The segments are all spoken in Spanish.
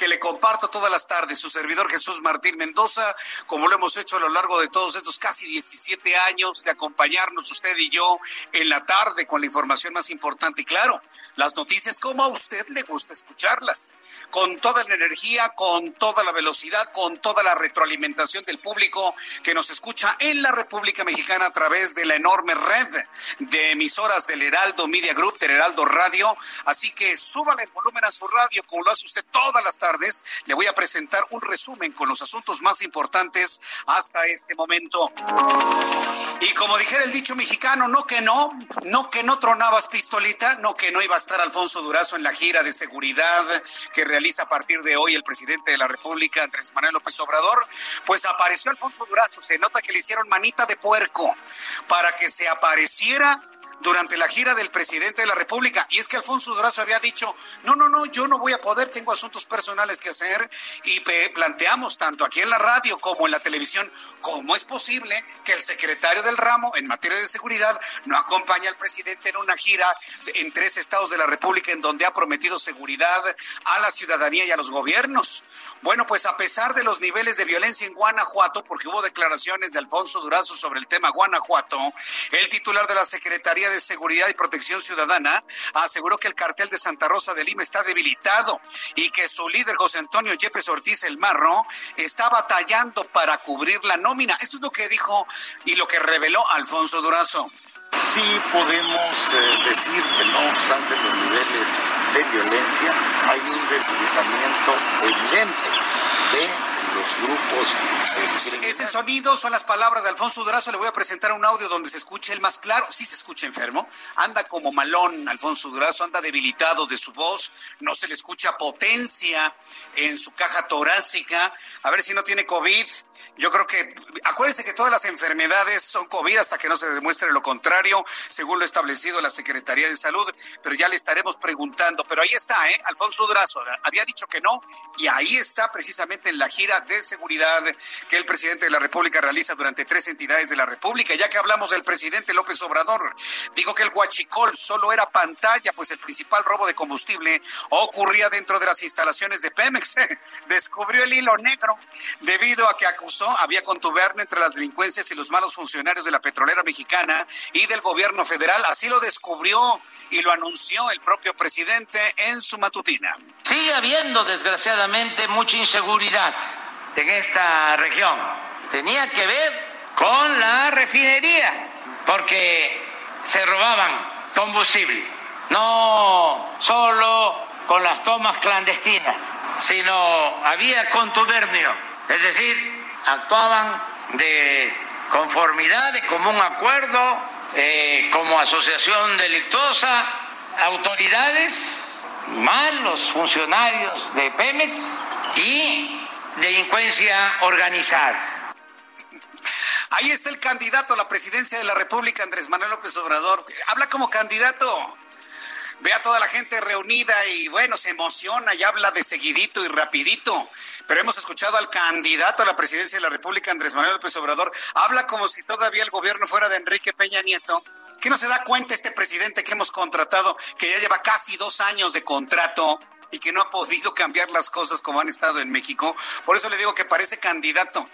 Que le comparto todas las tardes. Su servidor Jesús Martín Mendoza, como lo hemos hecho a lo largo de todos estos casi 17 años de acompañarnos usted y yo en la tarde con la información más importante. Y claro, las noticias como a usted le gusta escucharlas con toda la energía, con toda la velocidad, con toda la retroalimentación del público que nos escucha en la República Mexicana a través de la enorme red de emisoras del Heraldo Media Group, del Heraldo Radio. Así que súbale el volumen a su radio como lo hace usted todas las tardes. Le voy a presentar un resumen con los asuntos más importantes hasta este momento. Y como dijera el dicho mexicano, no que no, no que no tronabas pistolita, no que no iba a estar Alfonso Durazo en la gira de seguridad que a partir de hoy el presidente de la República, Andrés Manuel López Obrador, pues apareció Alfonso Durazo. Se nota que le hicieron manita de puerco para que se apareciera durante la gira del presidente de la República. Y es que Alfonso Durazo había dicho, no, no, no, yo no voy a poder, tengo asuntos personales que hacer. Y planteamos tanto aquí en la radio como en la televisión, ¿cómo es posible que el secretario del ramo en materia de seguridad no acompañe al presidente en una gira en tres estados de la República en donde ha prometido seguridad a la ciudadanía y a los gobiernos? Bueno, pues a pesar de los niveles de violencia en Guanajuato, porque hubo declaraciones de Alfonso Durazo sobre el tema Guanajuato, el titular de la Secretaría de Seguridad y Protección Ciudadana aseguró que el cartel de Santa Rosa de Lima está debilitado y que su líder José Antonio Yepes Ortiz El Marro está batallando para cubrir la nómina. Esto es lo que dijo y lo que reveló Alfonso Durazo. Sí podemos eh, decir que no obstante los niveles de violencia, hay un debilitamiento evidente de grupos. Eh, Ese sonido son las palabras de Alfonso Durazo. Le voy a presentar un audio donde se escuche el más claro. Sí se escucha enfermo. Anda como malón Alfonso Durazo, anda debilitado de su voz. No se le escucha potencia en su caja torácica. A ver si no tiene COVID. Yo creo que, acuérdense que todas las enfermedades son COVID hasta que no se demuestre lo contrario, según lo establecido la Secretaría de Salud, pero ya le estaremos preguntando. Pero ahí está, ¿eh? Alfonso Durazo había dicho que no, y ahí está precisamente en la gira de seguridad que el presidente de la República realiza durante tres entidades de la República. Ya que hablamos del presidente López Obrador, dijo que el huachicol solo era pantalla, pues el principal robo de combustible ocurría dentro de las instalaciones de Pemex. Descubrió el hilo negro debido a que acusó había contubernio entre las delincuencias y los malos funcionarios de la petrolera mexicana y del gobierno federal. Así lo descubrió y lo anunció el propio presidente en su matutina. Sigue habiendo, desgraciadamente, mucha inseguridad en esta región. Tenía que ver con la refinería, porque se robaban combustible. No solo con las tomas clandestinas, sino había contubernio, es decir, actuaban de conformidad, de común acuerdo, eh, como asociación delictuosa, autoridades, malos funcionarios de Pemex y delincuencia organizada. Ahí está el candidato a la presidencia de la República, Andrés Manuel López Obrador. Habla como candidato. ve a toda la gente reunida y bueno, se emociona y habla de seguidito y rapidito. Pero hemos escuchado al candidato a la presidencia de la República, Andrés Manuel López Obrador, habla como si todavía el gobierno fuera de Enrique Peña Nieto. ¿Qué no se da cuenta este presidente que hemos contratado, que ya lleva casi dos años de contrato? Y que no ha podido cambiar las cosas como han estado en México. Por eso le digo que parece candidato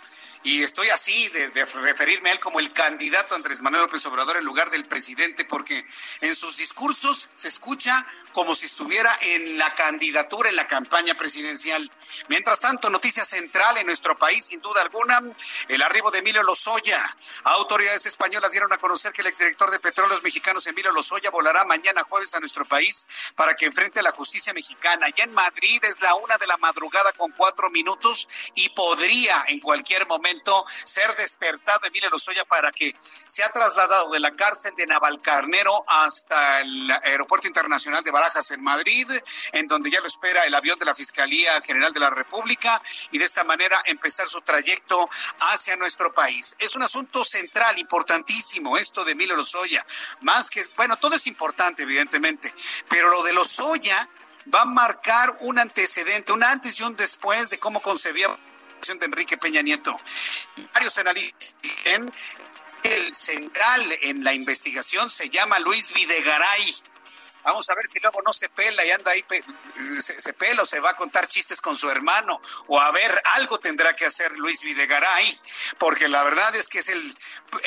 y estoy así de, referirme a él como el candidato Andrés Manuel López Obrador en lugar del presidente, porque en sus discursos se escucha como si estuviera en la candidatura, en la campaña presidencial. Mientras tanto, noticia central en nuestro país, sin duda alguna, el arribo de Emilio Lozoya. Autoridades españolas dieron a conocer que el exdirector de Petróleos Mexicanos, Emilio Lozoya, volará mañana jueves a nuestro país para que enfrente a la justicia mexicana. Ya en Madrid es la una de la madrugada con cuatro minutos y podría en cualquier momento ser despertado Emilio Lozoya para que sea trasladado de la cárcel de Navalcarnero hasta el aeropuerto internacional de Barajas en Madrid, en donde ya lo espera el avión de la Fiscalía General de la República y de esta manera empezar su trayecto hacia nuestro país. Es un asunto central, importantísimo, esto de Emilio Lozoya. Más que, bueno, todo es importante, evidentemente, pero lo de Lozoya va a marcar un antecedente, un antes y un después de cómo concebía de Enrique Peña Nieto. Varios analistas el central en la investigación se llama Luis Videgaray Vamos a ver si luego no se pela y anda ahí, se, pela o se va a contar chistes con su hermano. O a ver, algo tendrá que hacer Luis Videgaray, porque la verdad es que es el,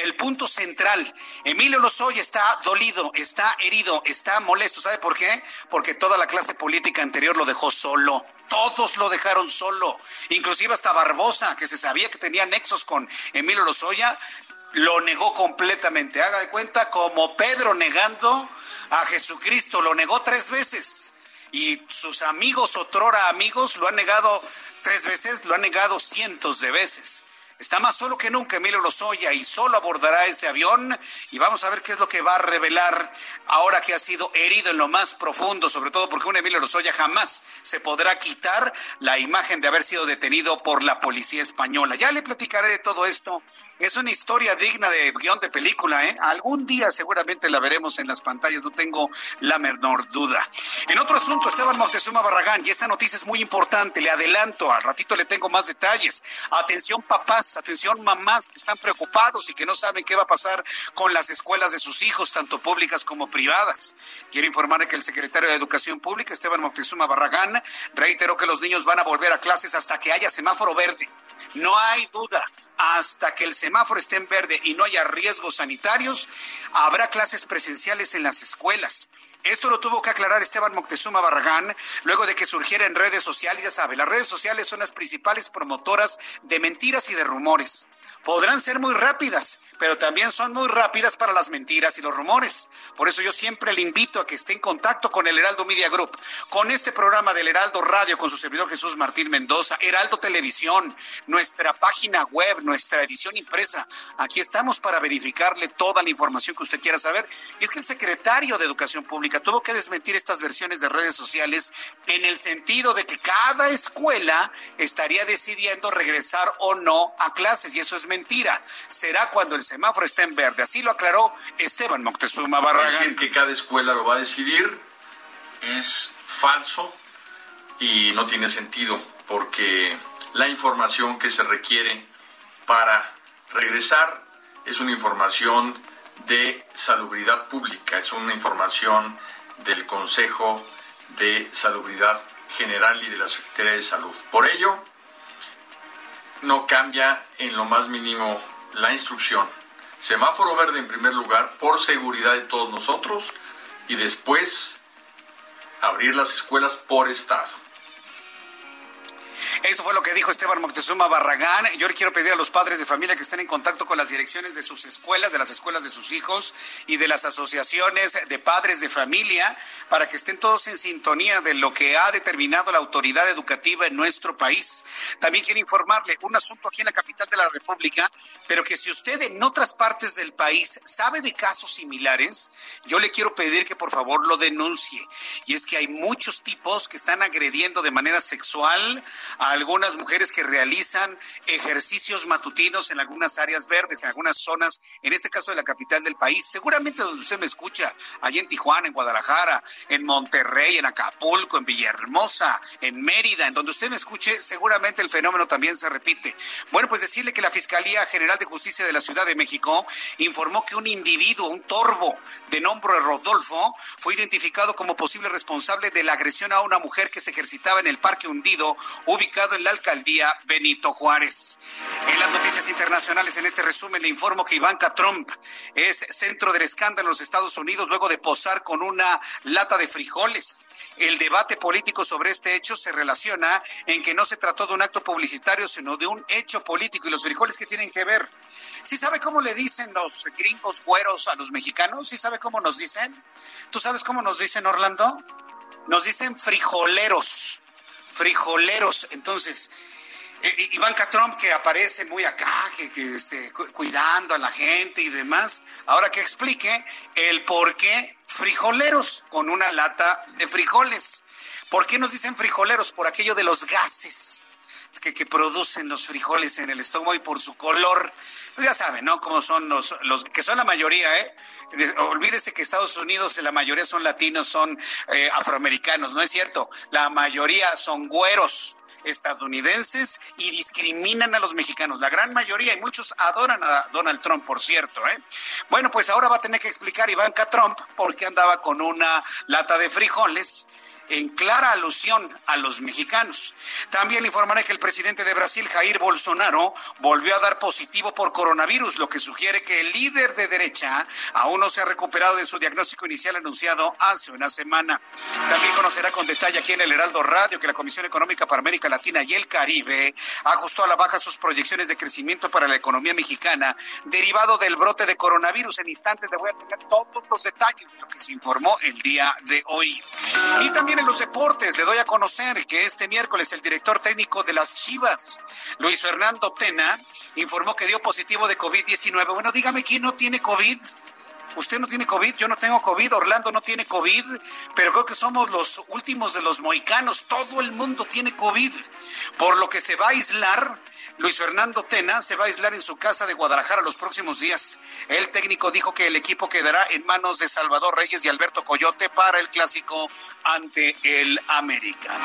el punto central. Emilio Lozoya está dolido, está herido, está molesto. ¿Sabe por qué? Porque toda la clase política anterior lo dejó solo todos lo dejaron solo, inclusive hasta Barbosa, que se sabía que tenía nexos con Emilio Lozoya, lo negó completamente. Haga de cuenta como Pedro negando a Jesucristo, lo negó tres veces. Y sus amigos, otrora amigos, lo han negado tres veces, lo han negado cientos de veces. Está más solo que nunca Emilio Lozoya y solo abordará ese avión y vamos a ver qué es lo que va a revelar ahora que ha sido herido en lo más profundo, sobre todo porque un Emilio Lozoya jamás se podrá quitar la imagen de haber sido detenido por la policía española. Ya le platicaré de todo esto es una historia digna de guion de película, ¿eh? Algún día seguramente la veremos en las pantallas, no tengo la menor duda. En otro asunto, Esteban Montezuma Barragán, y esta noticia es muy importante, le adelanto, al ratito le tengo más detalles. Atención papás, atención mamás que están preocupados y que no saben qué va a pasar con las escuelas de sus hijos, tanto públicas como privadas. Quiero informar que el secretario de Educación Pública, Esteban Montezuma Barragán, reiteró que los niños van a volver a clases hasta que haya semáforo verde. No hay duda, hasta que el semáforo esté en verde y no haya riesgos sanitarios, habrá clases presenciales en las escuelas. Esto lo tuvo que aclarar Esteban Moctezuma Barragán luego de que surgiera en redes sociales. Ya sabe, las redes sociales son las principales promotoras de mentiras y de rumores podrán ser muy rápidas, pero también son muy rápidas para las mentiras y los rumores. Por eso yo siempre le invito a que esté en contacto con el Heraldo Media Group, con este programa del Heraldo Radio, con su servidor Jesús Martín Mendoza, Heraldo Televisión, nuestra página web, nuestra edición impresa. Aquí estamos para verificarle toda la información que usted quiera saber. Y es que el secretario de Educación Pública tuvo que desmentir estas versiones de redes sociales en el sentido de que cada escuela estaría decidiendo regresar o no a clases, y eso es mentira. Será cuando el semáforo esté en verde. Así lo aclaró Esteban Moctezuma Barragán. Decir que cada escuela lo va a decidir es falso y no tiene sentido porque la información que se requiere para regresar es una información de salubridad pública, es una información del Consejo de Salubridad General y de la Secretaría de Salud. Por ello, no cambia en lo más mínimo la instrucción. Semáforo verde en primer lugar por seguridad de todos nosotros y después abrir las escuelas por estado. Eso fue lo que dijo Esteban Moctezuma Barragán. Yo le quiero pedir a los padres de familia que estén en contacto con las direcciones de sus escuelas, de las escuelas de sus hijos y de las asociaciones de padres de familia para que estén todos en sintonía de lo que ha determinado la autoridad educativa en nuestro país. También quiero informarle un asunto aquí en la capital de la República, pero que si usted en otras partes del país sabe de casos similares, yo le quiero pedir que por favor lo denuncie. Y es que hay muchos tipos que están agrediendo de manera sexual a algunas mujeres que realizan ejercicios matutinos en algunas áreas verdes, en algunas zonas, en este caso de la capital del país, seguramente donde usted me escucha, allí en Tijuana, en Guadalajara, en Monterrey, en Acapulco, en Villahermosa, en Mérida, en donde usted me escuche, seguramente el fenómeno también se repite. Bueno, pues decirle que la Fiscalía General de Justicia de la Ciudad de México informó que un individuo, un torbo de nombre Rodolfo, fue identificado como posible responsable de la agresión a una mujer que se ejercitaba en el Parque Hundido, ubicado en la alcaldía Benito Juárez. En las noticias internacionales, en este resumen, le informo que Ivanka Trump es centro del escándalo en los Estados Unidos luego de posar con una lata de frijoles. El debate político sobre este hecho se relaciona en que no se trató de un acto publicitario, sino de un hecho político. ¿Y los frijoles que tienen que ver? ¿Sí sabe cómo le dicen los gringos güeros a los mexicanos? ¿Sí sabe cómo nos dicen? ¿Tú sabes cómo nos dicen, Orlando? Nos dicen frijoleros. Frijoleros. Entonces, eh, Ivanka Trump que aparece muy acá, que, que este, cuidando a la gente y demás, ahora que explique el por qué frijoleros con una lata de frijoles. ¿Por qué nos dicen frijoleros? Por aquello de los gases que, que producen los frijoles en el estómago y por su color. Entonces ya saben, ¿no? Cómo son los, los que son la mayoría, ¿eh? Olvídese que Estados Unidos la mayoría son latinos, son eh, afroamericanos, ¿no es cierto? La mayoría son güeros estadounidenses y discriminan a los mexicanos. La gran mayoría y muchos adoran a Donald Trump, por cierto. ¿eh? Bueno, pues ahora va a tener que explicar Ivanka Trump por qué andaba con una lata de frijoles en clara alusión a los mexicanos. También le informaré que el presidente de Brasil, Jair Bolsonaro, volvió a dar positivo por coronavirus, lo que sugiere que el líder de derecha aún no se ha recuperado de su diagnóstico inicial anunciado hace una semana. También conocerá con detalle aquí en el Heraldo Radio que la Comisión Económica para América Latina y el Caribe ajustó a la baja sus proyecciones de crecimiento para la economía mexicana derivado del brote de coronavirus. En instantes le voy a tener todos los detalles de lo que se informó el día de hoy. Y también en los deportes le doy a conocer que este miércoles el director técnico de las Chivas, Luis Fernando Tena, informó que dio positivo de COVID-19. Bueno, dígame quién no tiene COVID. Usted no tiene COVID, yo no tengo COVID, Orlando no tiene COVID, pero creo que somos los últimos de los moicanos. Todo el mundo tiene COVID, por lo que se va a aislar Luis Fernando Tena se va a aislar en su casa de Guadalajara los próximos días. El técnico dijo que el equipo quedará en manos de Salvador Reyes y Alberto Coyote para el clásico ante el América.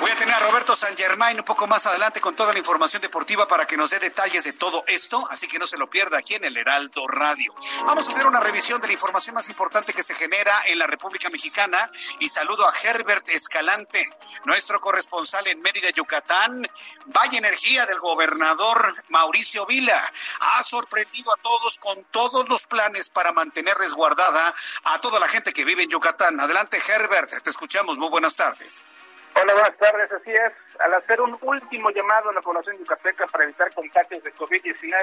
Voy a tener a Roberto San Germain un poco más adelante con toda la información deportiva para que nos dé detalles de todo esto, así que no se lo pierda aquí en el Heraldo Radio. Vamos a hacer una revisión de la información más importante que se genera en la República Mexicana y saludo a Herbert Escalante, nuestro corresponsal en Mérida, Yucatán. Vaya energía del gobernador Mauricio Vila ha sorprendido a todos con todos los planes para mantener resguardada a toda la gente que vive en Yucatán. Adelante, Herbert, te escuchamos. Muy buenas tardes. Hola, buenas tardes. Así es. Al hacer un último llamado a la población yucateca para evitar contagios de COVID-19,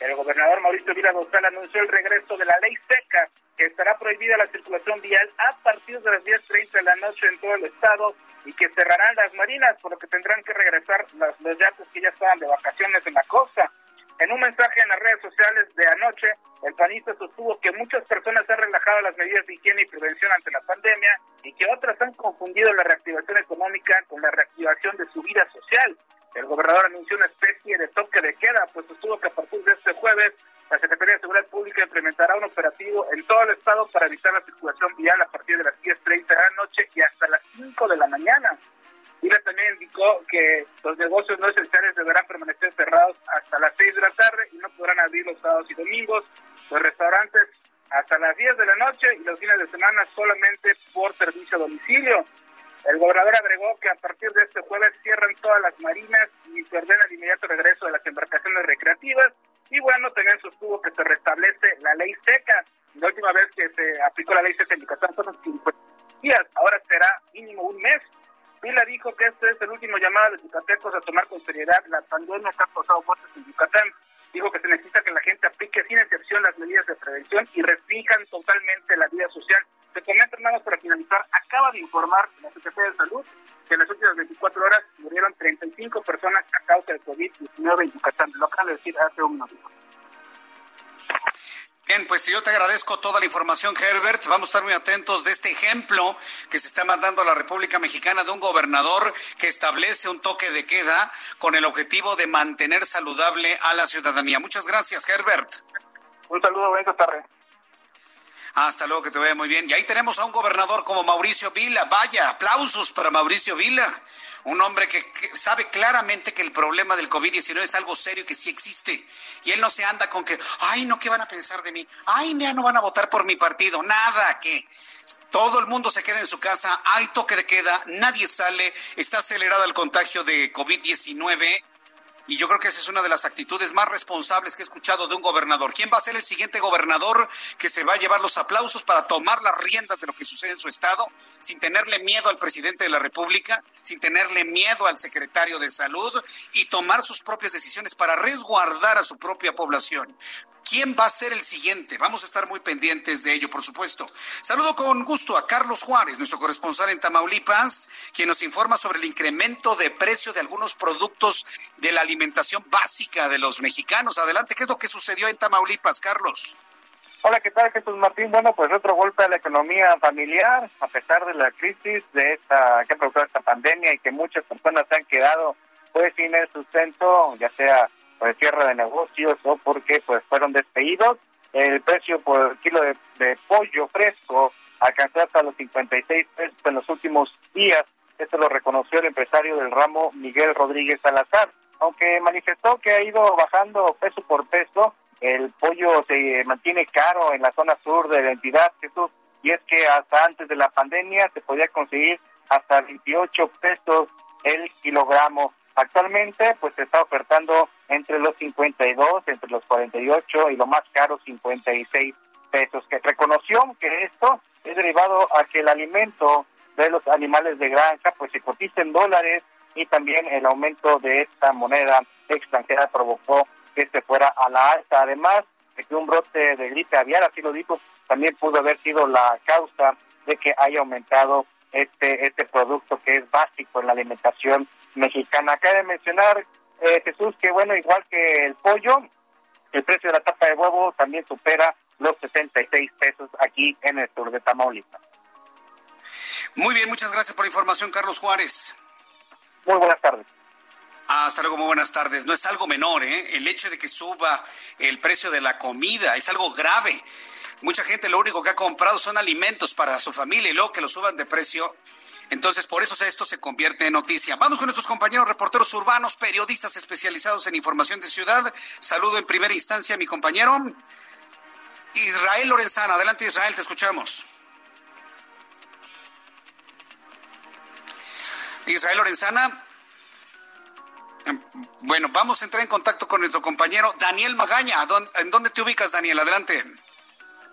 el gobernador Mauricio Vila González anunció el regreso de la ley seca, que estará prohibida la circulación vial a partir de las 10.30 de la noche en todo el estado y que cerrarán las marinas, por lo que tendrán que regresar los yates que ya estaban de vacaciones en la costa. En un mensaje en las redes sociales de anoche, el panista sostuvo que muchas personas han relajado las medidas de higiene y prevención ante la pandemia y que otras han confundido la reactivación económica con la reactivación de su vida social. El gobernador anunció una especie de toque de queda, pues sostuvo que a partir de este jueves la Secretaría de Seguridad Pública implementará un operativo en todo el estado para evitar la circulación vial a partir de las 10.30 de la noche y hasta las 5 de la mañana. Vila también indicó que los negocios no esenciales deberán permanecer cerrados hasta las 6 de la tarde y no podrán abrir los sábados y domingos. Los restaurantes hasta las 10 de la noche y los fines de semana solamente por servicio a domicilio. El gobernador agregó que a partir de este jueves cierran todas las marinas y se ordena el inmediato regreso de las embarcaciones recreativas. Y bueno, también sostuvo que se restablece la ley seca. La última vez que se aplicó la ley seca en Yucatán fueron 50 días, ahora será mínimo un mes Vila dijo que este es el último llamado de yucatecos a tomar con seriedad la pandemia que ha causado muertes en Yucatán. Dijo que se necesita que la gente aplique sin excepción las medidas de prevención y restrinjan totalmente la vida social. Se comenta, hermanos, para finalizar, acaba de informar la Secretaría de Salud que en las últimas 24 horas murieron 35 personas a causa del COVID-19 en Yucatán. Lo acaba de decir hace un minuto. Bien, pues yo te agradezco toda la información, Herbert. Vamos a estar muy atentos de este ejemplo que se está mandando a la República Mexicana de un gobernador que establece un toque de queda con el objetivo de mantener saludable a la ciudadanía. Muchas gracias, Herbert. Un saludo, buenas tardes. Hasta luego, que te vaya muy bien. Y ahí tenemos a un gobernador como Mauricio Vila. Vaya, aplausos para Mauricio Vila. Un hombre que, sabe claramente que el problema del COVID-19 es algo serio y que sí existe. Y él no se anda con que, ay, no, ¿qué van a pensar de mí? Ay, ya no van a votar por mi partido. Nada, que todo el mundo se queda en su casa, hay toque de queda, nadie sale, está acelerado el contagio de COVID-19 y yo creo que esa es una de las actitudes más responsables que he escuchado de un gobernador. ¿Quién va a ser el siguiente gobernador que se va a llevar los aplausos para tomar las riendas de lo que sucede en su estado sin tenerle miedo al presidente de la República, sin tenerle miedo al secretario de salud y tomar sus propias decisiones para resguardar a su propia población? ¿Quién va a ser el siguiente? Vamos a estar muy pendientes de ello, por supuesto. Saludo con gusto a Carlos Juárez, nuestro corresponsal en Tamaulipas, quien nos informa sobre el incremento de precio de algunos productos de la alimentación básica de los mexicanos. Adelante, ¿qué es lo que sucedió en Tamaulipas, Carlos? Hola, ¿qué tal Jesús Martín? Bueno, pues otro golpe a la economía familiar, a pesar de la crisis de esta que ha provocado esta pandemia y que muchas personas se han quedado pues sin el sustento, ya sea por cierre de negocios o porque pues fueron despedidos. El precio por kilo de, pollo fresco alcanzó hasta los 56 pesos en los últimos días. Esto lo reconoció el empresario del ramo Miguel Rodríguez Salazar. Aunque manifestó que ha ido bajando peso por peso, el pollo se mantiene caro en la zona sur de la entidad, Jesús, y es que hasta antes de la pandemia se podía conseguir hasta 28 pesos el kilogramo. Actualmente, pues se está ofertando entre los 52, entre los 48 y lo más caro 56 pesos, que reconoció que esto es derivado a que el alimento de los animales de granja pues se cotiza en dólares y también el aumento de esta moneda extranjera provocó que este fuera a la alta. Además de que un brote de gripe aviar, así lo dijo, también pudo haber sido la causa de que haya aumentado este, este producto que es básico en la alimentación mexicana. Cabe mencionar, eh, Jesús, que bueno, igual que el pollo, el precio de la tapa de huevo también supera los 66 pesos aquí en el sur de Tamaulipas. Muy bien, muchas gracias por la información, Carlos Juárez. Muy buenas tardes. Hasta luego, muy buenas tardes. No es algo menor, ¿eh? El hecho de que suba el precio de la comida es algo grave. Mucha gente lo único que ha comprado son alimentos para su familia y luego que lo suban de precio entonces, por eso esto se convierte en noticia. Vamos con nuestros compañeros reporteros urbanos, periodistas especializados en información de ciudad. Saludo en primera instancia a mi compañero Israel Lorenzana. Adelante, Israel, te escuchamos. Israel Lorenzana. Bueno, vamos a entrar en contacto con nuestro compañero Daniel Magaña. ¿En dónde te ubicas, Daniel? Adelante.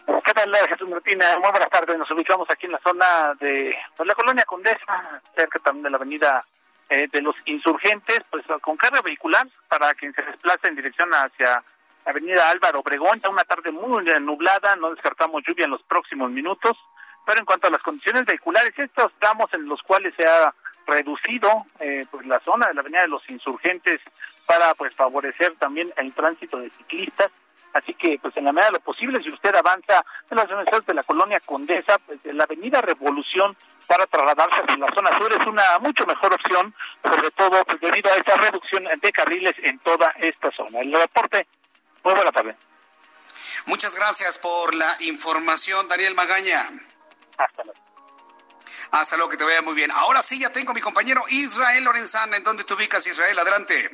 ¿Qué tal, Jesús Martina? Muy buenas tardes. Nos ubicamos aquí en la zona de pues, la colonia Condesa, cerca también de la avenida eh, de los insurgentes, pues con carga vehicular para quien se desplaza en dirección hacia la avenida Álvaro Obregón. Ya una tarde muy nublada, no descartamos lluvia en los próximos minutos. Pero en cuanto a las condiciones vehiculares, estos tramos en los cuales se ha reducido eh, pues la zona de la avenida de los insurgentes para pues favorecer también el tránsito de ciclistas Así que, pues en la medida de lo posible, si usted avanza en las zonas de la colonia Condesa, pues la avenida Revolución para trasladarse hacia la zona sur es una mucho mejor opción, sobre todo pues, debido a esta reducción de carriles en toda esta zona. El reporte, muy buena tarde. Muchas gracias por la información, Daniel Magaña. Hasta luego. Hasta luego, que te vaya muy bien. Ahora sí, ya tengo a mi compañero Israel Lorenzana. ¿En dónde te ubicas, Israel? Adelante.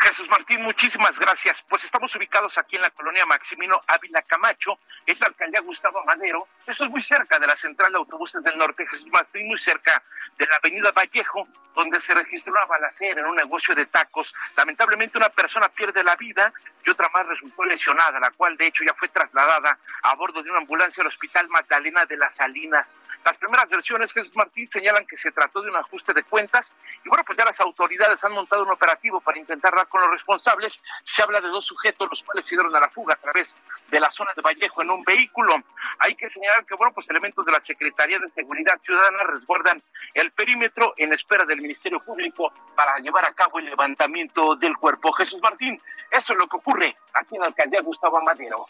Jesús Martín, muchísimas gracias. Pues estamos ubicados aquí en la colonia Maximino Ávila Camacho, es la alcaldía Gustavo Madero. Esto es muy cerca de la central de autobuses del norte, Jesús Martín, muy cerca de la avenida Vallejo, donde se registró una balacera en un negocio de tacos. Lamentablemente una persona pierde la vida y otra más resultó lesionada, la cual de hecho ya fue trasladada a bordo de una ambulancia al Hospital Magdalena de las Salinas. Las primeras versiones, Jesús Martín, señalan que se trató de un ajuste de cuentas y bueno, pues ya las autoridades han montado un operativo para intentar con los responsables. Se habla de dos sujetos, los cuales se dieron a la fuga a través de la zona de Vallejo en un vehículo. Hay que señalar que, bueno, pues elementos de la Secretaría de Seguridad Ciudadana resguardan el perímetro en espera del Ministerio Público para llevar a cabo el levantamiento del cuerpo. Jesús Martín, esto es lo que ocurre aquí en la alcaldía Gustavo Amadero.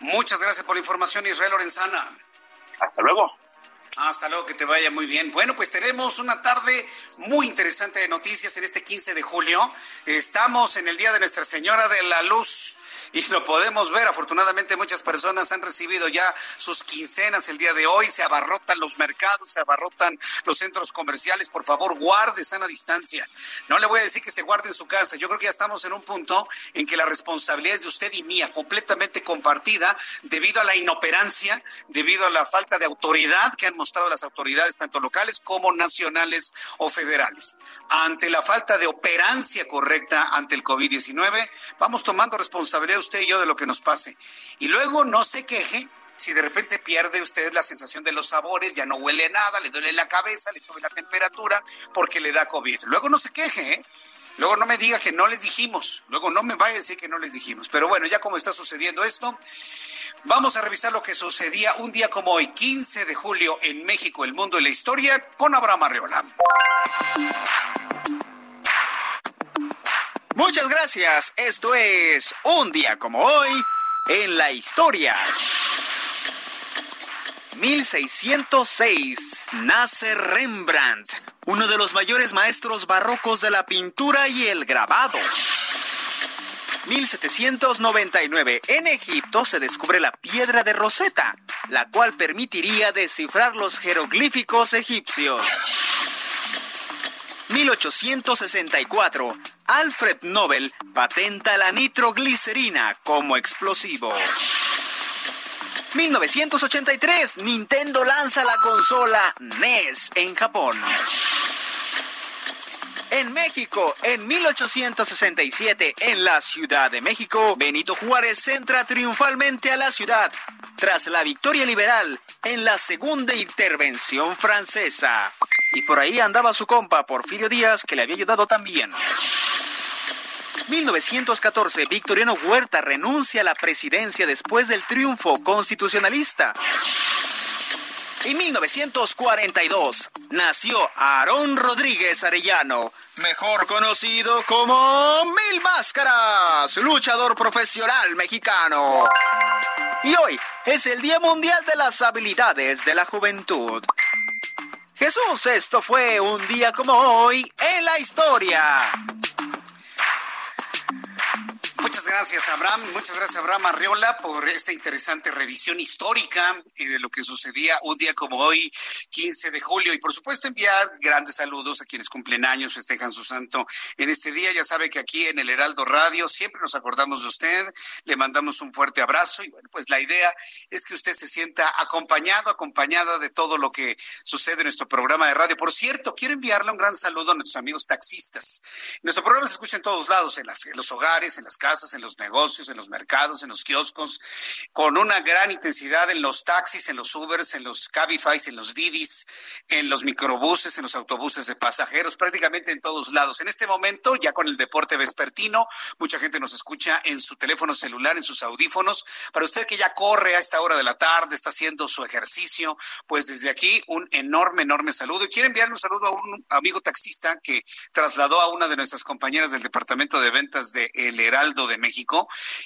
Muchas gracias por la información, Israel Lorenzana. Hasta luego. Hasta luego, que te vaya muy bien. Bueno, pues tenemos una tarde muy interesante de noticias en este 15 de julio. Estamos en el Día de Nuestra Señora de la Luz y lo podemos ver. Afortunadamente muchas personas han recibido ya sus quincenas el día de hoy. Se abarrotan los mercados, se abarrotan los centros comerciales. Por favor, guarde sana distancia. No le voy a decir que se guarde en su casa. Yo creo que ya estamos en un punto en que la responsabilidad es de usted y mía, completamente compartida debido a la inoperancia, debido a la falta de autoridad que han mostrado las autoridades, tanto locales como nacionales o federales. Ante la falta de operancia correcta ante el COVID-19, vamos tomando responsabilidad usted y yo de lo que nos pase. Y luego no se queje si de repente pierde usted la sensación de los sabores, ya no huele nada, le duele la cabeza, le sube la temperatura porque le da COVID. Luego no se queje, ¿eh? Luego no me diga que no les dijimos. Luego no me vaya a decir que no les dijimos. Pero bueno, ya como está sucediendo esto, vamos a revisar lo que sucedía un día como hoy, 15 de julio, en México, el mundo y la historia, con Abraham Arreola. Muchas gracias. Esto es un día como hoy en la historia. 1606 nace Rembrandt, uno de los mayores maestros barrocos de la pintura y el grabado. 1799 en Egipto se descubre la piedra de Rosetta, la cual permitiría descifrar los jeroglíficos egipcios. 1864 Alfred Nobel patenta la nitroglicerina como explosivo. 1983, Nintendo lanza la consola NES en Japón. En México, en 1867, en la Ciudad de México, Benito Juárez entra triunfalmente a la ciudad tras la victoria liberal en la segunda intervención francesa. Y por ahí andaba su compa Porfirio Díaz, que le había ayudado también. 1914, Victoriano Huerta renuncia a la presidencia después del triunfo constitucionalista. En 1942 nació Aarón Rodríguez Arellano, mejor conocido como Mil Máscaras, luchador profesional mexicano. Y hoy es el Día Mundial de las Habilidades de la Juventud. Jesús, esto fue un día como hoy en la historia. Gracias, Abraham. Muchas gracias, Abraham Arriola, por esta interesante revisión histórica eh, de lo que sucedía un día como hoy, 15 de julio. Y por supuesto, enviar grandes saludos a quienes cumplen años, festejan su santo en este día. Ya sabe que aquí en el Heraldo Radio siempre nos acordamos de usted, le mandamos un fuerte abrazo. Y bueno, pues la idea es que usted se sienta acompañado, acompañada de todo lo que sucede en nuestro programa de radio. Por cierto, quiero enviarle un gran saludo a nuestros amigos taxistas. Nuestro programa se escucha en todos lados, en, las, en los hogares, en las casas en los negocios, en los mercados, en los kioscos, con una gran intensidad en los taxis, en los Ubers, en los Cabify, en los Didis, en los microbuses, en los autobuses de pasajeros, prácticamente en todos lados. En este momento, ya con el deporte vespertino, mucha gente nos escucha en su teléfono celular, en sus audífonos. Para usted que ya corre a esta hora de la tarde, está haciendo su ejercicio, pues desde aquí un enorme, enorme saludo. Y quiero enviarle un saludo a un amigo taxista que trasladó a una de nuestras compañeras del departamento de ventas de El Heraldo de México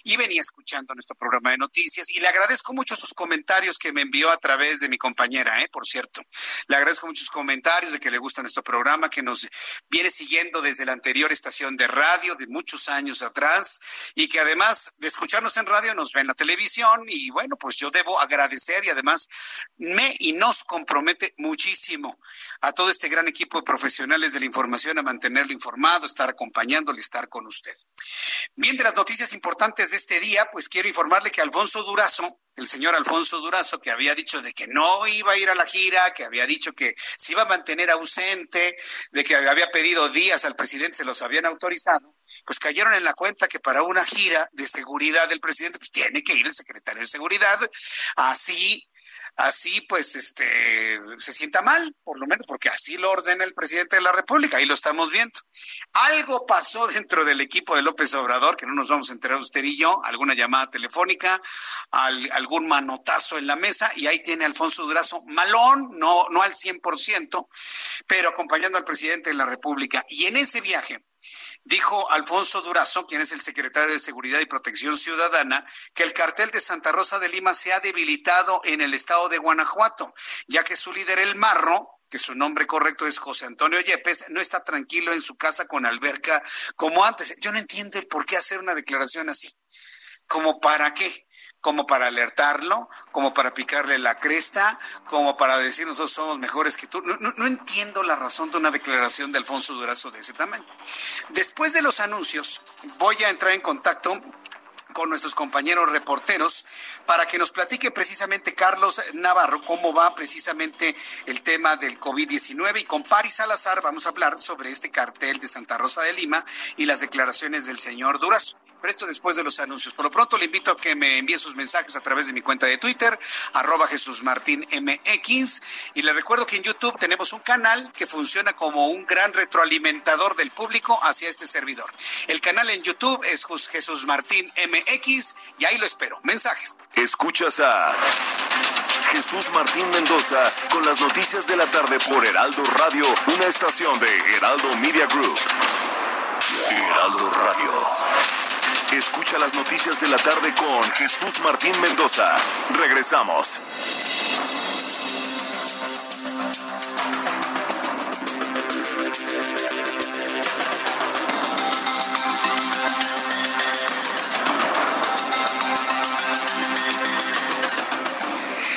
y venía escuchando nuestro programa de noticias y le agradezco mucho sus comentarios que me envió a través de mi compañera, ¿eh? por cierto. Le agradezco muchos comentarios de que le gusta nuestro programa, que nos viene siguiendo desde la anterior estación de radio de muchos años atrás y que además de escucharnos en radio nos ve en la televisión y bueno, pues yo debo agradecer y además me y nos compromete muchísimo a todo este gran equipo de profesionales de la información a mantenerlo informado, estar acompañándole, estar con usted. Bien, de las noticias importantes de este día, pues quiero informarle que Alfonso Durazo, el señor Alfonso Durazo, que había dicho de que no iba a ir a la gira, que había dicho que se iba a mantener ausente, de que había pedido días al presidente, se los habían autorizado, pues cayeron en la cuenta que para una gira de seguridad del presidente, pues tiene que ir el secretario de seguridad, así así pues este se sienta mal, por lo menos porque así lo ordena el presidente de la República, ahí lo estamos viendo. Algo pasó dentro del equipo de López Obrador, que no nos vamos a enterar usted y yo, alguna llamada telefónica, algún manotazo en la mesa, y ahí tiene Alfonso Durazo, malón, no, no al 100%, pero acompañando al presidente de la República. Y en ese viaje, Dijo Alfonso Durazo, quien es el secretario de Seguridad y Protección Ciudadana, que el cartel de Santa Rosa de Lima se ha debilitado en el estado de Guanajuato, ya que su líder, el Marro, que su nombre correcto es José Antonio Yepes, no está tranquilo en su casa con alberca como antes. Yo no entiendo el por qué hacer una declaración así. ¿Como para qué? Como para alertarlo, como para picarle la cresta, como para decir nosotros somos mejores que tú. No, entiendo la razón de una declaración de Alfonso Durazo de ese tamaño. Después de los anuncios, voy a entrar en contacto con nuestros compañeros reporteros para que nos platique precisamente Carlos Navarro cómo va precisamente el tema del COVID-19 y con Paris Salazar vamos a hablar sobre este cartel de Santa Rosa de Lima y las declaraciones del señor Durazo esto después de los anuncios. Por lo pronto le invito a que me envíe sus mensajes a través de mi cuenta de Twitter, arroba Jesús Martín. Y le recuerdo que en YouTube tenemos un canal que funciona como un gran retroalimentador del público hacia este servidor. El canal en YouTube es Jesús Martín MX y ahí lo espero. Mensajes. Escuchas a Jesús Martín Mendoza con las noticias de la tarde por Heraldo Radio, una estación de Heraldo Media Group. Heraldo Radio. Escucha las noticias de la tarde con Jesús Martín Mendoza. Regresamos.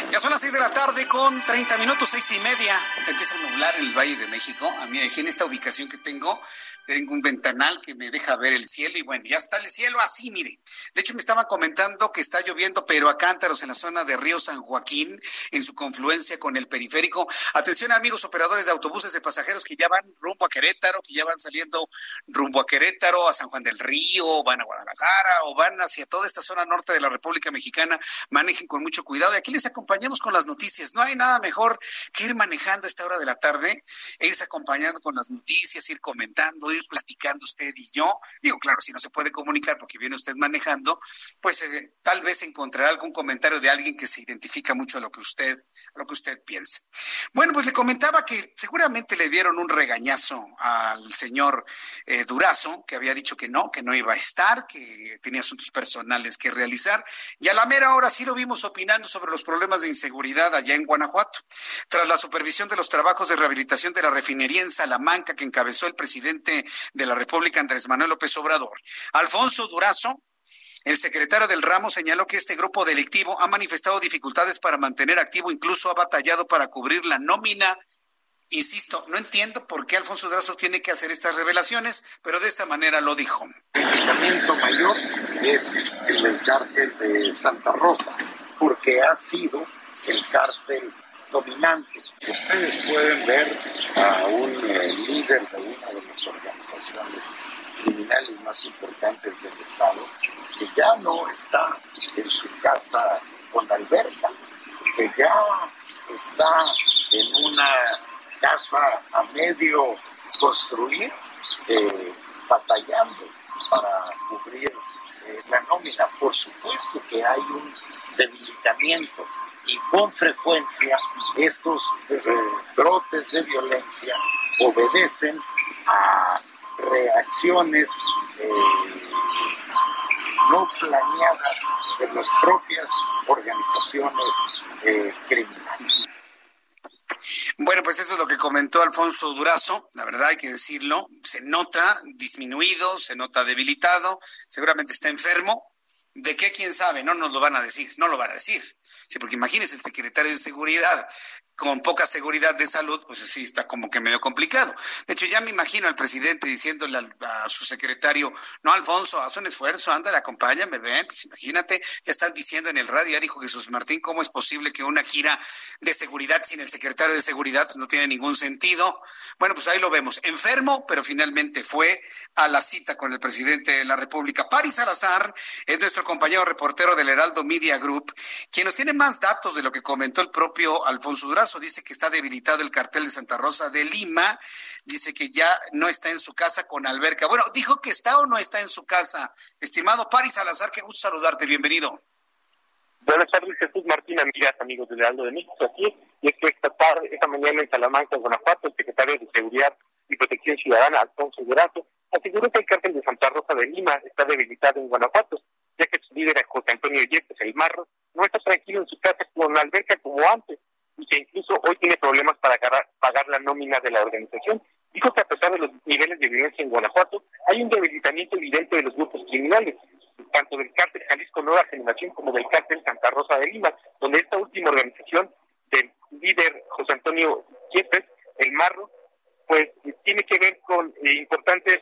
Ya son las 6 de la tarde con 30 minutos, seis y media. Se empieza a nublar el Valle de México. A mí, aquí en esta ubicación que tengo, tengo un ventanal que me deja ver el cielo y bueno, ya está el cielo así, mire. De hecho, me estaban comentando que está lloviendo, pero a cántaros en la zona de Río San Joaquín, en su confluencia con el periférico. Atención, amigos operadores de autobuses de pasajeros que ya van rumbo a Querétaro, que ya van saliendo rumbo a Querétaro, a San Juan del Río, van a Guadalajara o van hacia toda esta zona norte de la República Mexicana. Manejen con mucho cuidado. Y aquí les acompañamos con las noticias. No hay nada mejor que ir manejando a esta hora de la tarde e irse acompañando con las noticias, ir comentando, ir platicando usted y yo. Digo, claro, si no se puede comunicar porque viene usted manejando, pues eh, tal vez encontrará algún comentario de alguien que se identifica mucho a lo que usted, a lo que usted piensa. Bueno, pues le comentaba que seguramente le dieron un regañazo al señor eh, Durazo, que había dicho que no, que no iba a estar, que tenía asuntos personales que realizar, y a la mera hora sí lo vimos opinando sobre los problemas de inseguridad allá en Guanajuato. Tras la supervisión de los trabajos de rehabilitación de la refinería en Salamanca que encabezó el presidente de la República, Andrés Manuel López Obrador. Alfonso Durazo, el secretario del ramo señaló que este grupo delictivo ha manifestado dificultades para mantener activo, incluso ha batallado para cubrir la nómina. Insisto, no entiendo por qué Alfonso Durazo tiene que hacer estas revelaciones, pero de esta manera lo dijo. El mayor es el del cártel de Santa Rosa, porque ha sido el cártel dominante. Ustedes pueden ver a un eh, líder de una de las organizaciones criminales más importantes del Estado que ya no está en su casa con alberca, que ya está en una casa a medio construir, eh, batallando para cubrir eh, la nómina. Por supuesto que hay un debilitamiento y con frecuencia estos eh, brotes de violencia obedecen a reacciones eh, no planeadas de las propias organizaciones eh, criminales. Bueno, pues eso es lo que comentó Alfonso Durazo, la verdad hay que decirlo, se nota disminuido, se nota debilitado, seguramente está enfermo. ¿De qué quién sabe? No nos lo van a decir, no lo van a decir. Sí, porque imagínese el secretario de Seguridad con poca seguridad de salud, pues sí está como que medio complicado. De hecho, ya me imagino al presidente diciéndole a, su secretario, no, Alfonso, haz un esfuerzo, ándale, acompáñame, ven, pues imagínate, ya están diciendo en el radio, ya dijo Jesús Martín, ¿cómo es posible que una gira de seguridad sin el secretario de seguridad no tiene ningún sentido? Bueno, pues ahí lo vemos, enfermo, pero finalmente fue a la cita con el presidente de la República. Paris Salazar es nuestro compañero reportero del Heraldo Media Group, quien nos tiene más datos de lo que comentó el propio Alfonso Durazo dice que está debilitado el cartel de Santa Rosa de Lima, dice que ya no está en su casa con alberca. Bueno, dijo que está o no está en su casa. Estimado Paris Salazar, qué gusto saludarte, bienvenido. Buenas tardes, Jesús Martín, amigas, amigos del Aldo de México, aquí, y es que esta tarde, esta mañana en Salamanca, Guanajuato, el secretario de Seguridad y Protección Ciudadana, Alfonso Durazo, aseguró que el cártel de Santa Rosa de Lima está debilitado en Guanajuato, ya que su líder José Antonio Yepes, el Marro, no está tranquilo en su casa con la alberca como antes y que incluso hoy tiene problemas para pagar la nómina de la organización. Dijo que a pesar de los niveles de violencia en Guanajuato, hay un debilitamiento evidente de los grupos criminales, tanto del cártel Jalisco Nueva Generación como del cártel Santa Rosa de Lima, donde esta última organización del líder José Antonio Yepes, el Marro, pues tiene que ver con eh, importantes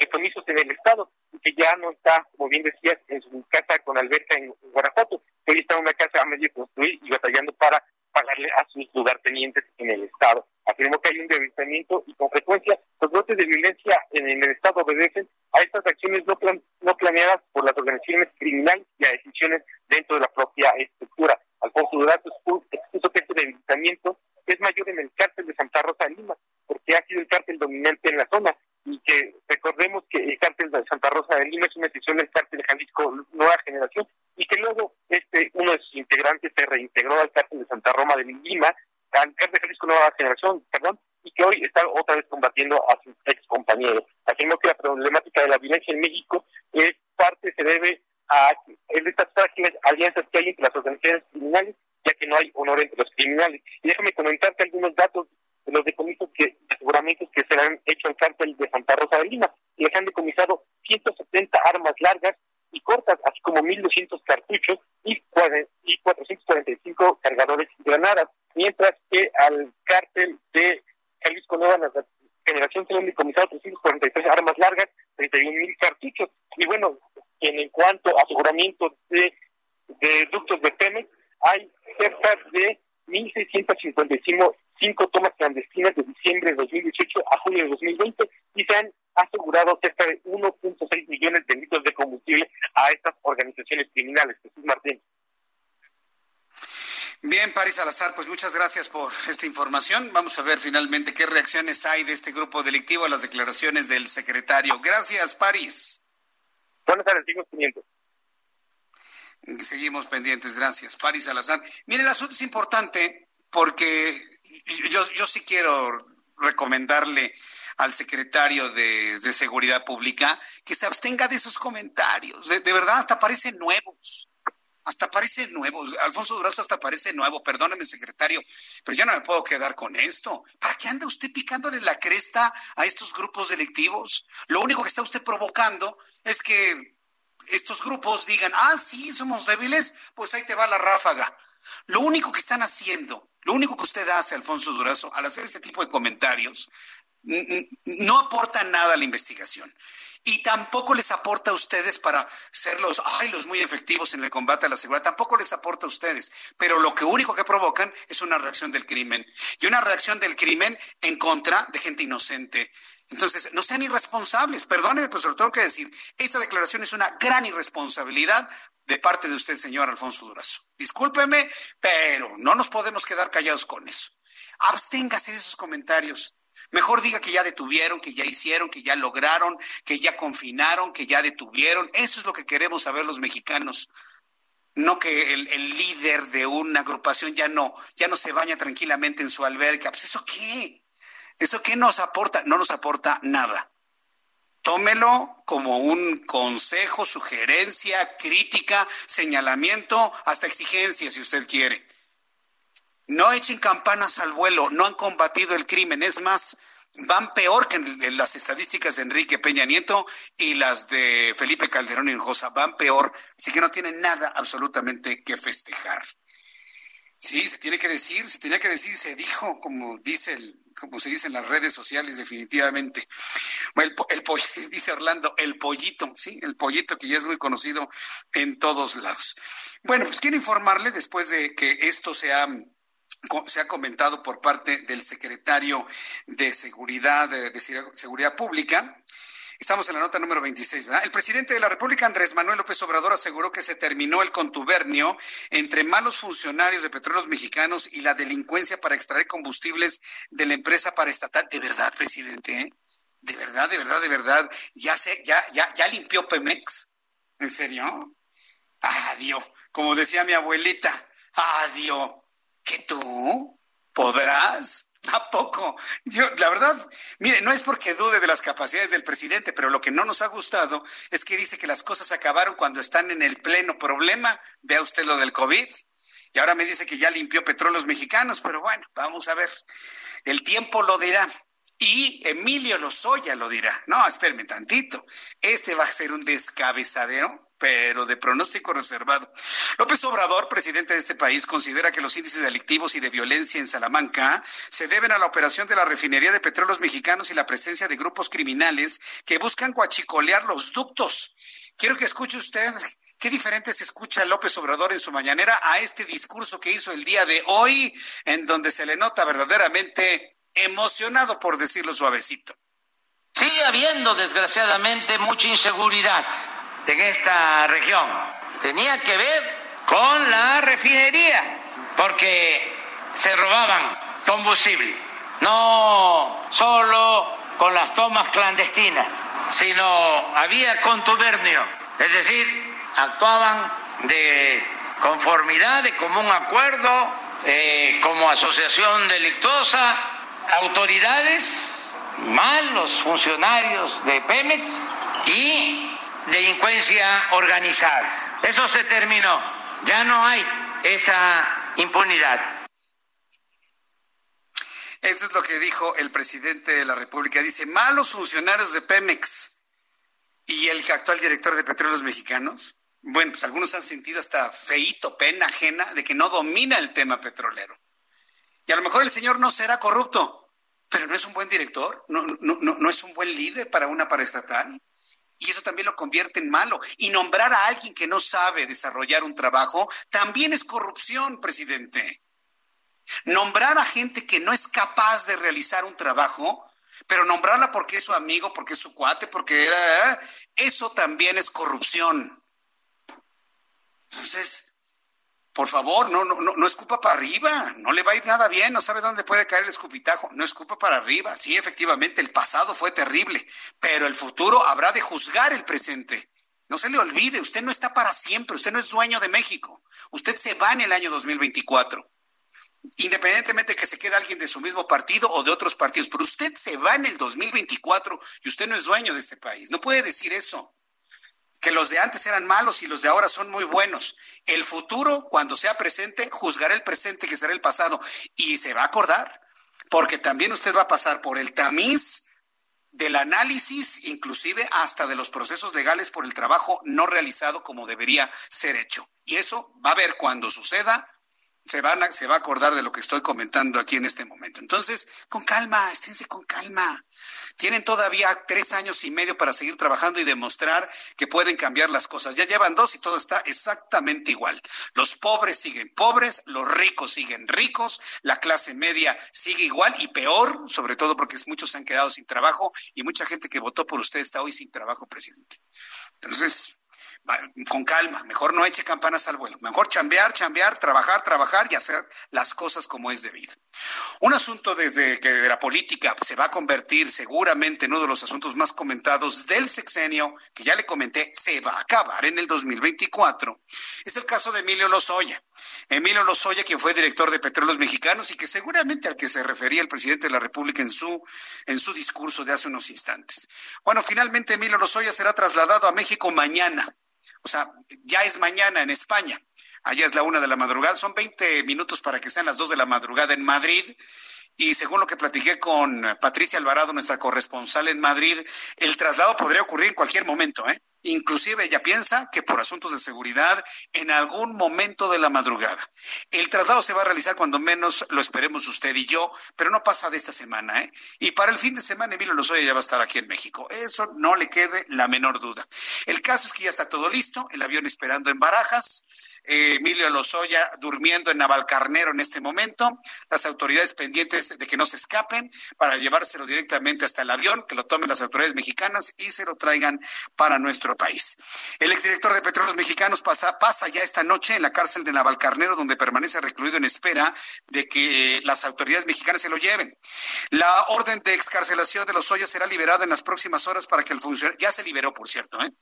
decomisos en el Estado, que ya no está, como bien decías, en su casa con alberca en Guanajuato, que hoy está en una casa a medio construir y batallando para pagarle a sus lugartenientes en el Estado. Afirmó que hay un debilitamiento y con frecuencia los brotes de violencia en, el Estado obedecen a estas acciones no, no planeadas por las organizaciones criminales y a decisiones dentro de la propia estructura. Alfonso Durazo expuso que este debilitamiento es mayor en el cártel de Santa Rosa de Lima, porque ha sido el cártel dominante en la zona y que recordemos que el cártel de Santa Rosa de Lima es una excepción del cártel de Jalisco Nueva Generación y que luego este uno de sus integrantes se reintegró al cártel de Santa Roma de Lima, al cártel de Jalisco Nueva Generación, perdón, y que hoy está otra vez combatiendo a sus ex compañeros. Afirmó que la problemática de la violencia en México es parte, se debe a estas frágiles alianzas que hay entre las organizaciones criminales, ya que no hay honor entre los criminales. Y déjame comentarte algunos datos de los decomisos que, seguramente que se han hecho al cártel de Santa Rosa de Lima. Les han decomisado 170 armas largas y cortas, así como 1.200 cartuchos y, y 445 cargadores y granadas, mientras que al cártel de Jalisco Nueva Generación se han decomisado 343 armas largas, 31.000 cartuchos. Y bueno, en cuanto a aseguramiento de, de ductos de Pemex, hay cerca de 1.655 cinco tomas clandestinas de diciembre de 2018 a julio de 2020 y se han asegurado cerca de 1.6 millones de litros de combustible a estas organizaciones criminales. Jesús Martín. Bien, París Salazar, pues muchas gracias por esta información. Vamos a ver finalmente qué reacciones hay de este grupo delictivo a las declaraciones del secretario. Gracias, París. Buenas tardes, seguimos pendientes. Seguimos pendientes, gracias. París Salazar. Mire, el asunto es importante porque yo, yo sí quiero recomendarle al secretario de, Seguridad Pública que se abstenga de esos comentarios. De, verdad, hasta parecen nuevos. Hasta parecen nuevos. Alfonso Durazo hasta parece nuevo. Perdóneme, secretario, pero yo no me puedo quedar con esto. ¿Para qué anda usted picándole la cresta a estos grupos delictivos? Lo único que está usted provocando es que estos grupos digan, ah, sí, somos débiles, pues ahí te va la ráfaga. Lo único que están haciendo lo único que usted hace, Alfonso Durazo, al hacer este tipo de comentarios, no aporta nada a la investigación. Y tampoco les aporta a ustedes para ser los, ay, los muy efectivos en el combate a la seguridad. Tampoco les aporta a ustedes. Pero lo que único que provocan es una reacción del crimen. Y una reacción del crimen en contra de gente inocente. Entonces, no sean irresponsables. Perdónenme, pero se lo tengo que decir. Esta declaración es una gran irresponsabilidad de parte de usted, señor Alfonso Durazo. Discúlpeme, pero no nos podemos quedar callados con eso. Absténgase de esos comentarios. Mejor diga que ya detuvieron, que ya hicieron, que ya lograron, que ya confinaron, que ya detuvieron. Eso es lo que queremos saber los mexicanos. No que el, líder de una agrupación ya no, ya no se baña tranquilamente en su alberca. Pues eso qué? ¿Eso qué nos aporta? No nos aporta nada tómelo como un consejo, sugerencia, crítica, señalamiento, hasta exigencia, si usted quiere. No echen campanas al vuelo, no han combatido el crimen, es más, van peor que las estadísticas de Enrique Peña Nieto y las de Felipe Calderón y Hinojosa, van peor, así que no tienen nada absolutamente que festejar. Sí, se tiene que decir, se tenía que decir, se dijo, como dice el, como se dice en las redes sociales, definitivamente. el, el dice Orlando, el pollito, sí, el pollito que ya es muy conocido en todos lados. Bueno, pues quiero informarle después de que esto se ha se ha comentado por parte del secretario de Seguridad de Seguridad Pública, Estamos en la nota número 26, ¿verdad? El presidente de la República, Andrés Manuel López Obrador, aseguró que se terminó el contubernio entre malos funcionarios de petróleos mexicanos y la delincuencia para extraer combustibles de la empresa paraestatal. ¿De verdad, presidente? ¿De verdad, de verdad, de verdad? ¿Ya, se, ya, ya, ya limpió Pemex? ¿En serio? Adiós. Como decía mi abuelita, adiós. ¿Que tú podrás? ¿A poco? Yo, la verdad, mire, no es porque dude de las capacidades del presidente, pero lo que no nos ha gustado es que dice que las cosas acabaron cuando están en el pleno problema. Vea usted lo del COVID. Y ahora me dice que ya limpió petróleos mexicanos, pero bueno, vamos a ver. El tiempo lo dirá. Y Emilio Lozoya lo dirá. No, espérame tantito. Este va a ser un descabezadero pero de pronóstico reservado. López Obrador, presidente de este país, considera que los índices delictivos y de violencia en Salamanca se deben a la operación de la refinería de petróleos mexicanos y la presencia de grupos criminales que buscan guachicolear los ductos. Quiero que escuche usted qué diferente se escucha López Obrador en su mañanera a este discurso que hizo el día de hoy, en donde se le nota verdaderamente emocionado, por decirlo suavecito. Sigue habiendo, desgraciadamente, mucha inseguridad en esta región. Tenía que ver con la refinería, porque se robaban combustible, no solo con las tomas clandestinas, sino había contubernio, es decir, actuaban de conformidad, de común acuerdo, eh, como asociación delictuosa, autoridades, malos funcionarios de Pemex y delincuencia organizada. Eso se terminó. Ya no hay esa impunidad. Eso es lo que dijo el presidente de la República. Dice, malos funcionarios de Pemex y el actual director de Petróleos Mexicanos. Bueno, pues algunos han sentido hasta feíto, pena ajena de que no domina el tema petrolero. Y a lo mejor el señor no será corrupto, pero no es un buen director, no, no, no, no es un buen líder para una paraestatal y eso también lo convierte en malo. Y nombrar a alguien que no sabe desarrollar un trabajo también es corrupción, presidente. Nombrar a gente que no es capaz de realizar un trabajo, pero nombrarla porque es su amigo, porque es su cuate, porque era, eso también es corrupción. Entonces, por favor, no, no, no, no escupa para arriba, no le va a ir nada bien, no sabe dónde puede caer el escupitajo, no escupa para arriba. Sí, efectivamente, el pasado fue terrible, pero el futuro habrá de juzgar el presente. No se le olvide, usted no está para siempre, usted no es dueño de México, usted se va en el año 2024. Independientemente de que se quede alguien de su mismo partido o de otros partidos, pero usted se va en el 2024 y usted no es dueño de este país. No puede decir eso que los de antes eran malos y los de ahora son muy buenos. El futuro, cuando sea presente, juzgará el presente que será el pasado y se va a acordar, porque también usted va a pasar por el tamiz del análisis, inclusive hasta de los procesos legales por el trabajo no realizado como debería ser hecho. Y eso va a ver cuando suceda, se, van se va a acordar de lo que estoy comentando aquí en este momento. Entonces, con calma, esténse con calma. Tienen todavía tres años y medio para seguir trabajando y demostrar que pueden cambiar las cosas. Ya llevan dos y todo está exactamente igual. Los pobres siguen pobres, los ricos siguen ricos, la clase media sigue igual y peor, sobre todo porque muchos se han quedado sin trabajo y mucha gente que votó por usted está hoy sin trabajo, presidente. Entonces, con calma, mejor no eche campanas al vuelo, mejor chambear, chambear, trabajar, trabajar y hacer las cosas como es debido. Un asunto desde que la política se va a convertir seguramente en uno de los asuntos más comentados del sexenio, que ya le comenté, se va a acabar en el 2024, es el caso de Emilio Lozoya. Emilio Lozoya, quien fue director de Petróleos Mexicanos y que seguramente al que se refería el presidente de la República en su, en su discurso de hace unos instantes. Bueno, finalmente Emilio Lozoya será trasladado a México mañana o sea, ya es mañana en España. Allá es la una de la madrugada. Son 20 minutos para que sean las dos de la madrugada en Madrid. Y según lo que platiqué con Patricia Alvarado, nuestra corresponsal en Madrid, el traslado podría ocurrir en cualquier momento, ¿eh? Inclusive ella piensa que por asuntos de seguridad en algún momento de la madrugada. El traslado se va a realizar cuando menos lo esperemos usted y yo, pero no pasa de esta semana, ¿eh? Y para el fin de semana Emilio Lozoya ya va a estar aquí en México. Eso no le quede la menor duda. El caso es que ya está todo listo, el avión esperando en Barajas. Emilio Lozoya durmiendo en Navalcarnero en este momento, las autoridades pendientes de que no se escapen para llevárselo directamente hasta el avión, que lo tomen las autoridades mexicanas y se lo traigan para nuestro país. El exdirector de Petróleos Mexicanos pasa, pasa ya esta noche en la cárcel de Navalcarnero, donde permanece recluido en espera de que las autoridades mexicanas se lo lleven. La orden de excarcelación de Lozoya será liberada en las próximas horas para que el funcionario, ya se liberó, por cierto, ¿eh?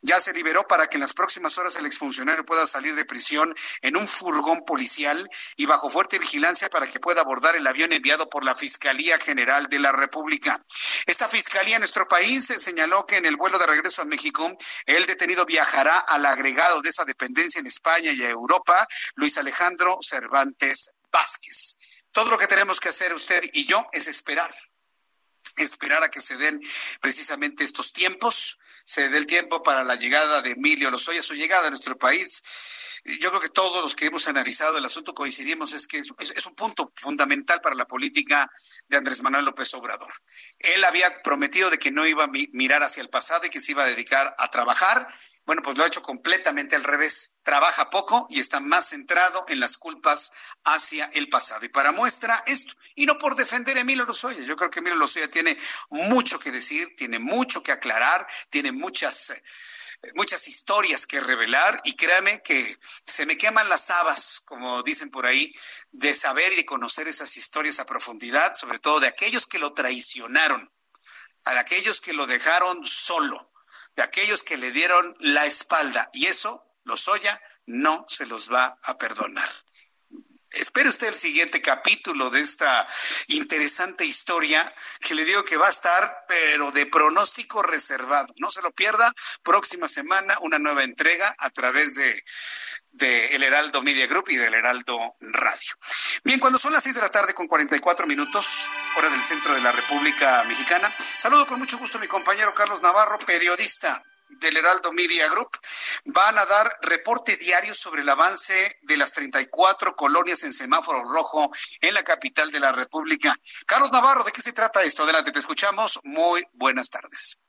ya se liberó para que en las próximas horas el exfuncionario pueda salir de de prisión en un furgón policial y bajo fuerte vigilancia para que pueda abordar el avión enviado por la Fiscalía General de la República. Esta fiscalía en nuestro país señaló que en el vuelo de regreso a México, el detenido viajará al agregado de esa dependencia en España y a Europa, Luis Alejandro Cervantes Vázquez. Todo lo que tenemos que hacer usted y yo es esperar esperar a que se den precisamente estos tiempos, se dé el tiempo para la llegada de Emilio Lozoya, su llegada a nuestro país. Yo creo que todos los que hemos analizado el asunto coincidimos es que es, un punto fundamental para la política de Andrés Manuel López Obrador. Él había prometido de que no iba a mirar hacia el pasado y que se iba a dedicar a trabajar bueno, pues lo ha hecho completamente al revés. Trabaja poco y está más centrado en las culpas hacia el pasado. Y para muestra esto, y no por defender a Emilio Lozoya, yo creo que Emilio Lozoya tiene mucho que decir, tiene mucho que aclarar, tiene muchas muchas historias que revelar y créame que se me queman las habas, como dicen por ahí, de saber y de conocer esas historias a profundidad, sobre todo de aquellos que lo traicionaron, a aquellos que lo dejaron solo, de aquellos que le dieron la espalda. Y eso, Lozoya no se los va a perdonar. Espere usted el siguiente capítulo de esta interesante historia que le digo que va a estar, pero de pronóstico reservado. No se lo pierda. Próxima semana una nueva entrega a través de, El Heraldo Media Group y del Heraldo Radio. Bien, cuando son las seis de la tarde con 44 minutos, hora del centro de la República Mexicana, saludo con mucho gusto a mi compañero Carlos Navarro, periodista del Heraldo Media Group van a dar reporte diario sobre el avance de las 34 colonias en semáforo rojo en la capital de la República. Carlos Navarro, ¿de qué se trata esto? Adelante, te escuchamos. Muy buenas tardes.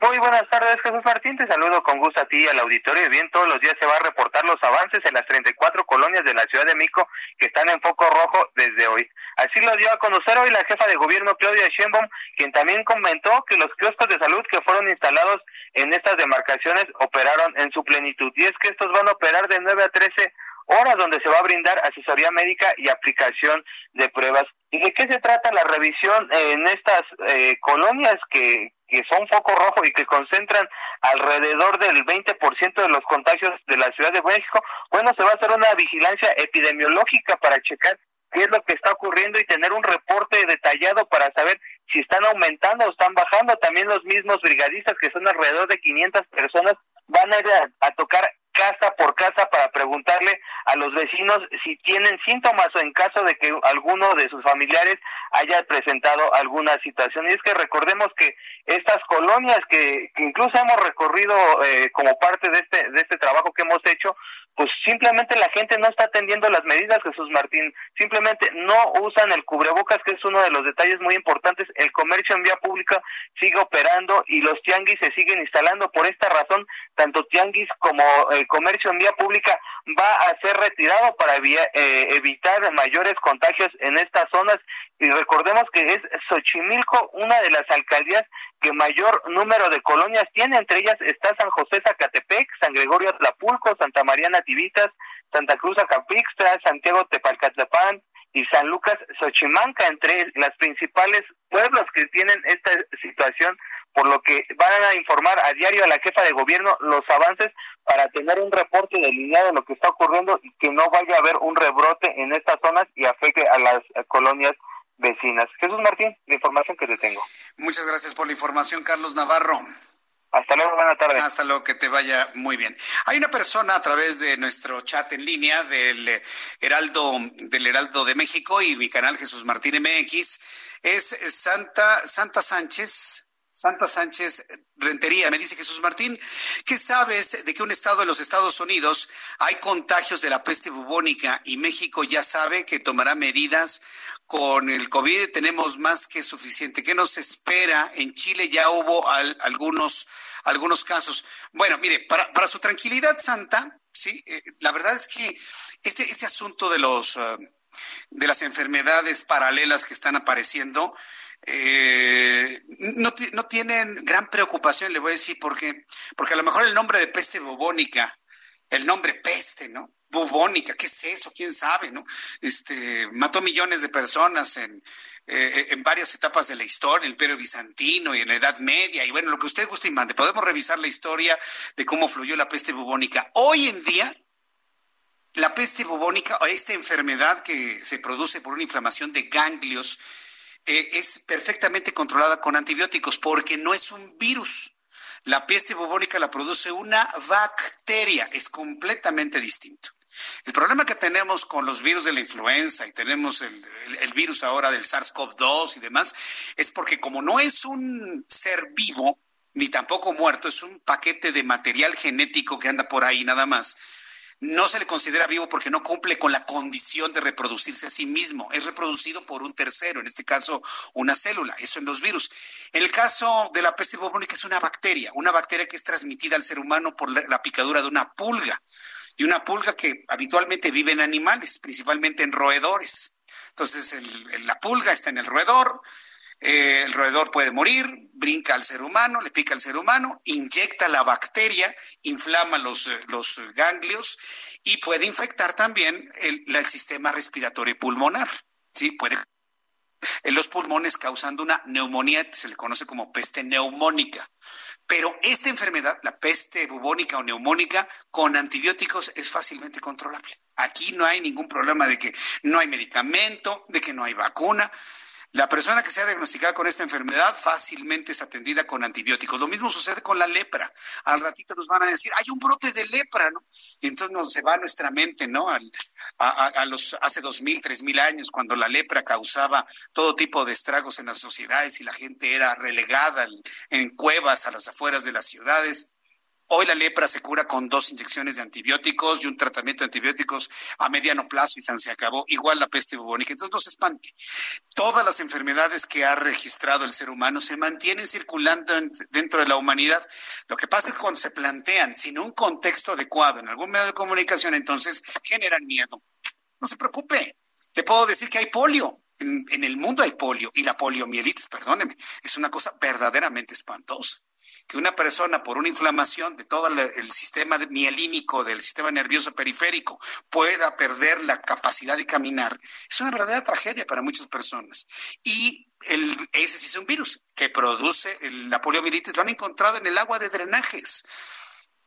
Muy buenas tardes, Jesús Martín. Te saludo con gusto a ti y al auditorio. Bien, todos los días se va a reportar los avances en las 34 colonias de la Ciudad de Mico que están en foco rojo desde hoy. Así lo dio a conocer hoy la jefa de gobierno Claudia Sheinbaum, quien también comentó que los kioscos de salud que fueron instalados en estas demarcaciones operaron en su plenitud. Y es que estos van a operar de 9 a 13 horas donde se va a brindar asesoría médica y aplicación de pruebas. ¿Y de qué se trata la revisión en estas eh, colonias que, que son foco rojo y que concentran alrededor del 20% de los contagios de la Ciudad de México? Bueno, se va a hacer una vigilancia epidemiológica para checar qué es lo que está ocurriendo y tener un reporte detallado para saber si están aumentando o están bajando. También los mismos brigadistas, que son alrededor de 500 personas, van a ir a tocar casa por casa para preguntarle a los vecinos si tienen síntomas o en caso de que alguno de sus familiares haya presentado alguna situación. Y es que recordemos que estas colonias que, incluso hemos recorrido eh, como parte de este, de este trabajo que hemos hecho, pues simplemente la gente no está atendiendo las medidas, Jesús Martín, simplemente no usan el cubrebocas, que es uno de los detalles muy importantes, el comercio en vía pública sigue operando y los tianguis se siguen instalando, por esta razón, tanto tianguis como el comercio en vía pública va a ser retirado para eh, evitar mayores contagios en estas zonas y recordemos que es Xochimilco una de las alcaldías que mayor número de colonias tiene, entre ellas está San José Zacatepec, San Gregorio Tlapulco, Santa María Nativitas, Santa Cruz Acapixtra, Santiago Tepalcatlapán y San Lucas Xochimanca, entre las principales pueblos que tienen esta situación, por lo que van a informar a diario a la jefa de gobierno los avances para tener un reporte delineado de lo que está ocurriendo y que no vaya a haber un rebrote en estas zonas y afecte a las colonias vecinas. Jesús Martín, la información que te tengo. Muchas gracias por la información, Carlos Navarro. Hasta luego, buena tarde. Hasta luego, que te vaya muy bien. Hay una persona a través de nuestro chat en línea del Heraldo, del Heraldo de México y mi canal Jesús Martín MX, es Santa, Santa Sánchez. Santa Sánchez Rentería, me dice Jesús Martín, ¿qué sabes de que un estado de los Estados Unidos hay contagios de la peste bubónica y México ya sabe que tomará medidas con el COVID? Tenemos más que suficiente. ¿Qué nos espera? En Chile ya hubo algunos, algunos casos. Bueno, mire, para, para su tranquilidad santa, sí, eh, la verdad es que este, este asunto de los... Uh, de las enfermedades paralelas que están apareciendo, eh, no, no, tienen gran preocupación, le voy a decir por qué. Porque a lo mejor el nombre de peste bubónica, el nombre peste, ¿no? Bubónica, ¿qué es eso? ¿Quién sabe, no? Este, mató millones de personas en, eh, en varias etapas de la historia, el Imperio Bizantino y en la Edad Media, y bueno, lo que usted guste y mande. Podemos revisar la historia de cómo fluyó la peste bubónica. Hoy en día, la peste bubónica o esta enfermedad que se produce por una inflamación de ganglios eh, es perfectamente controlada con antibióticos porque no es un virus. La peste bubónica la produce una bacteria, es completamente distinto. El problema que tenemos con los virus de la influenza y tenemos el, el virus ahora del SARS-CoV-2 y demás, es porque como no es un ser vivo, ni tampoco muerto, es un paquete de material genético que anda por ahí nada más, no se le considera vivo porque no cumple con la condición de reproducirse a sí mismo. Es reproducido por un tercero, en este caso una célula, eso en los virus. En el caso de la peste bubónica es una bacteria, una bacteria que es transmitida al ser humano por la, picadura de una pulga. Y una pulga que habitualmente vive en animales, principalmente en roedores. Entonces la pulga está en el roedor, eh, el roedor puede morir, brinca al ser humano, le pica al ser humano, inyecta la bacteria, inflama los, eh, los ganglios y puede infectar también el, el sistema respiratorio pulmonar. ¿sí? Puede en los pulmones causando una neumonía, se le conoce como peste neumónica. Pero esta enfermedad, la peste bubónica o neumónica, con antibióticos es fácilmente controlable. Aquí no hay ningún problema de que no hay medicamento, de que no hay vacuna. La persona que sea diagnosticada con esta enfermedad fácilmente es atendida con antibióticos. Lo mismo sucede con la lepra. Al ratito nos van a decir, hay un brote de lepra, ¿no? Y entonces nos se va nuestra mente, ¿no? a, los hace dos mil, tres mil años, cuando la lepra causaba todo tipo de estragos en las sociedades y la gente era relegada en cuevas a las afueras de las ciudades. Hoy la lepra se cura con dos inyecciones de antibióticos y un tratamiento de antibióticos a mediano plazo y se acabó. Igual la peste bubónica. Entonces no se espante. Todas las enfermedades que ha registrado el ser humano se mantienen circulando dentro de la humanidad. Lo que pasa es cuando se plantean sin un contexto adecuado en algún medio de comunicación, entonces generan miedo. No se preocupe. Le puedo decir que hay polio. En, en el mundo hay polio y la poliomielitis, perdóneme, es una cosa verdaderamente espantosa que una persona por una inflamación de todo el sistema mielínico del sistema nervioso periférico pueda perder la capacidad de caminar, es una verdadera tragedia para muchas personas. Y el, ese sí es un virus que produce la poliomielitis, lo han encontrado en el agua de drenajes.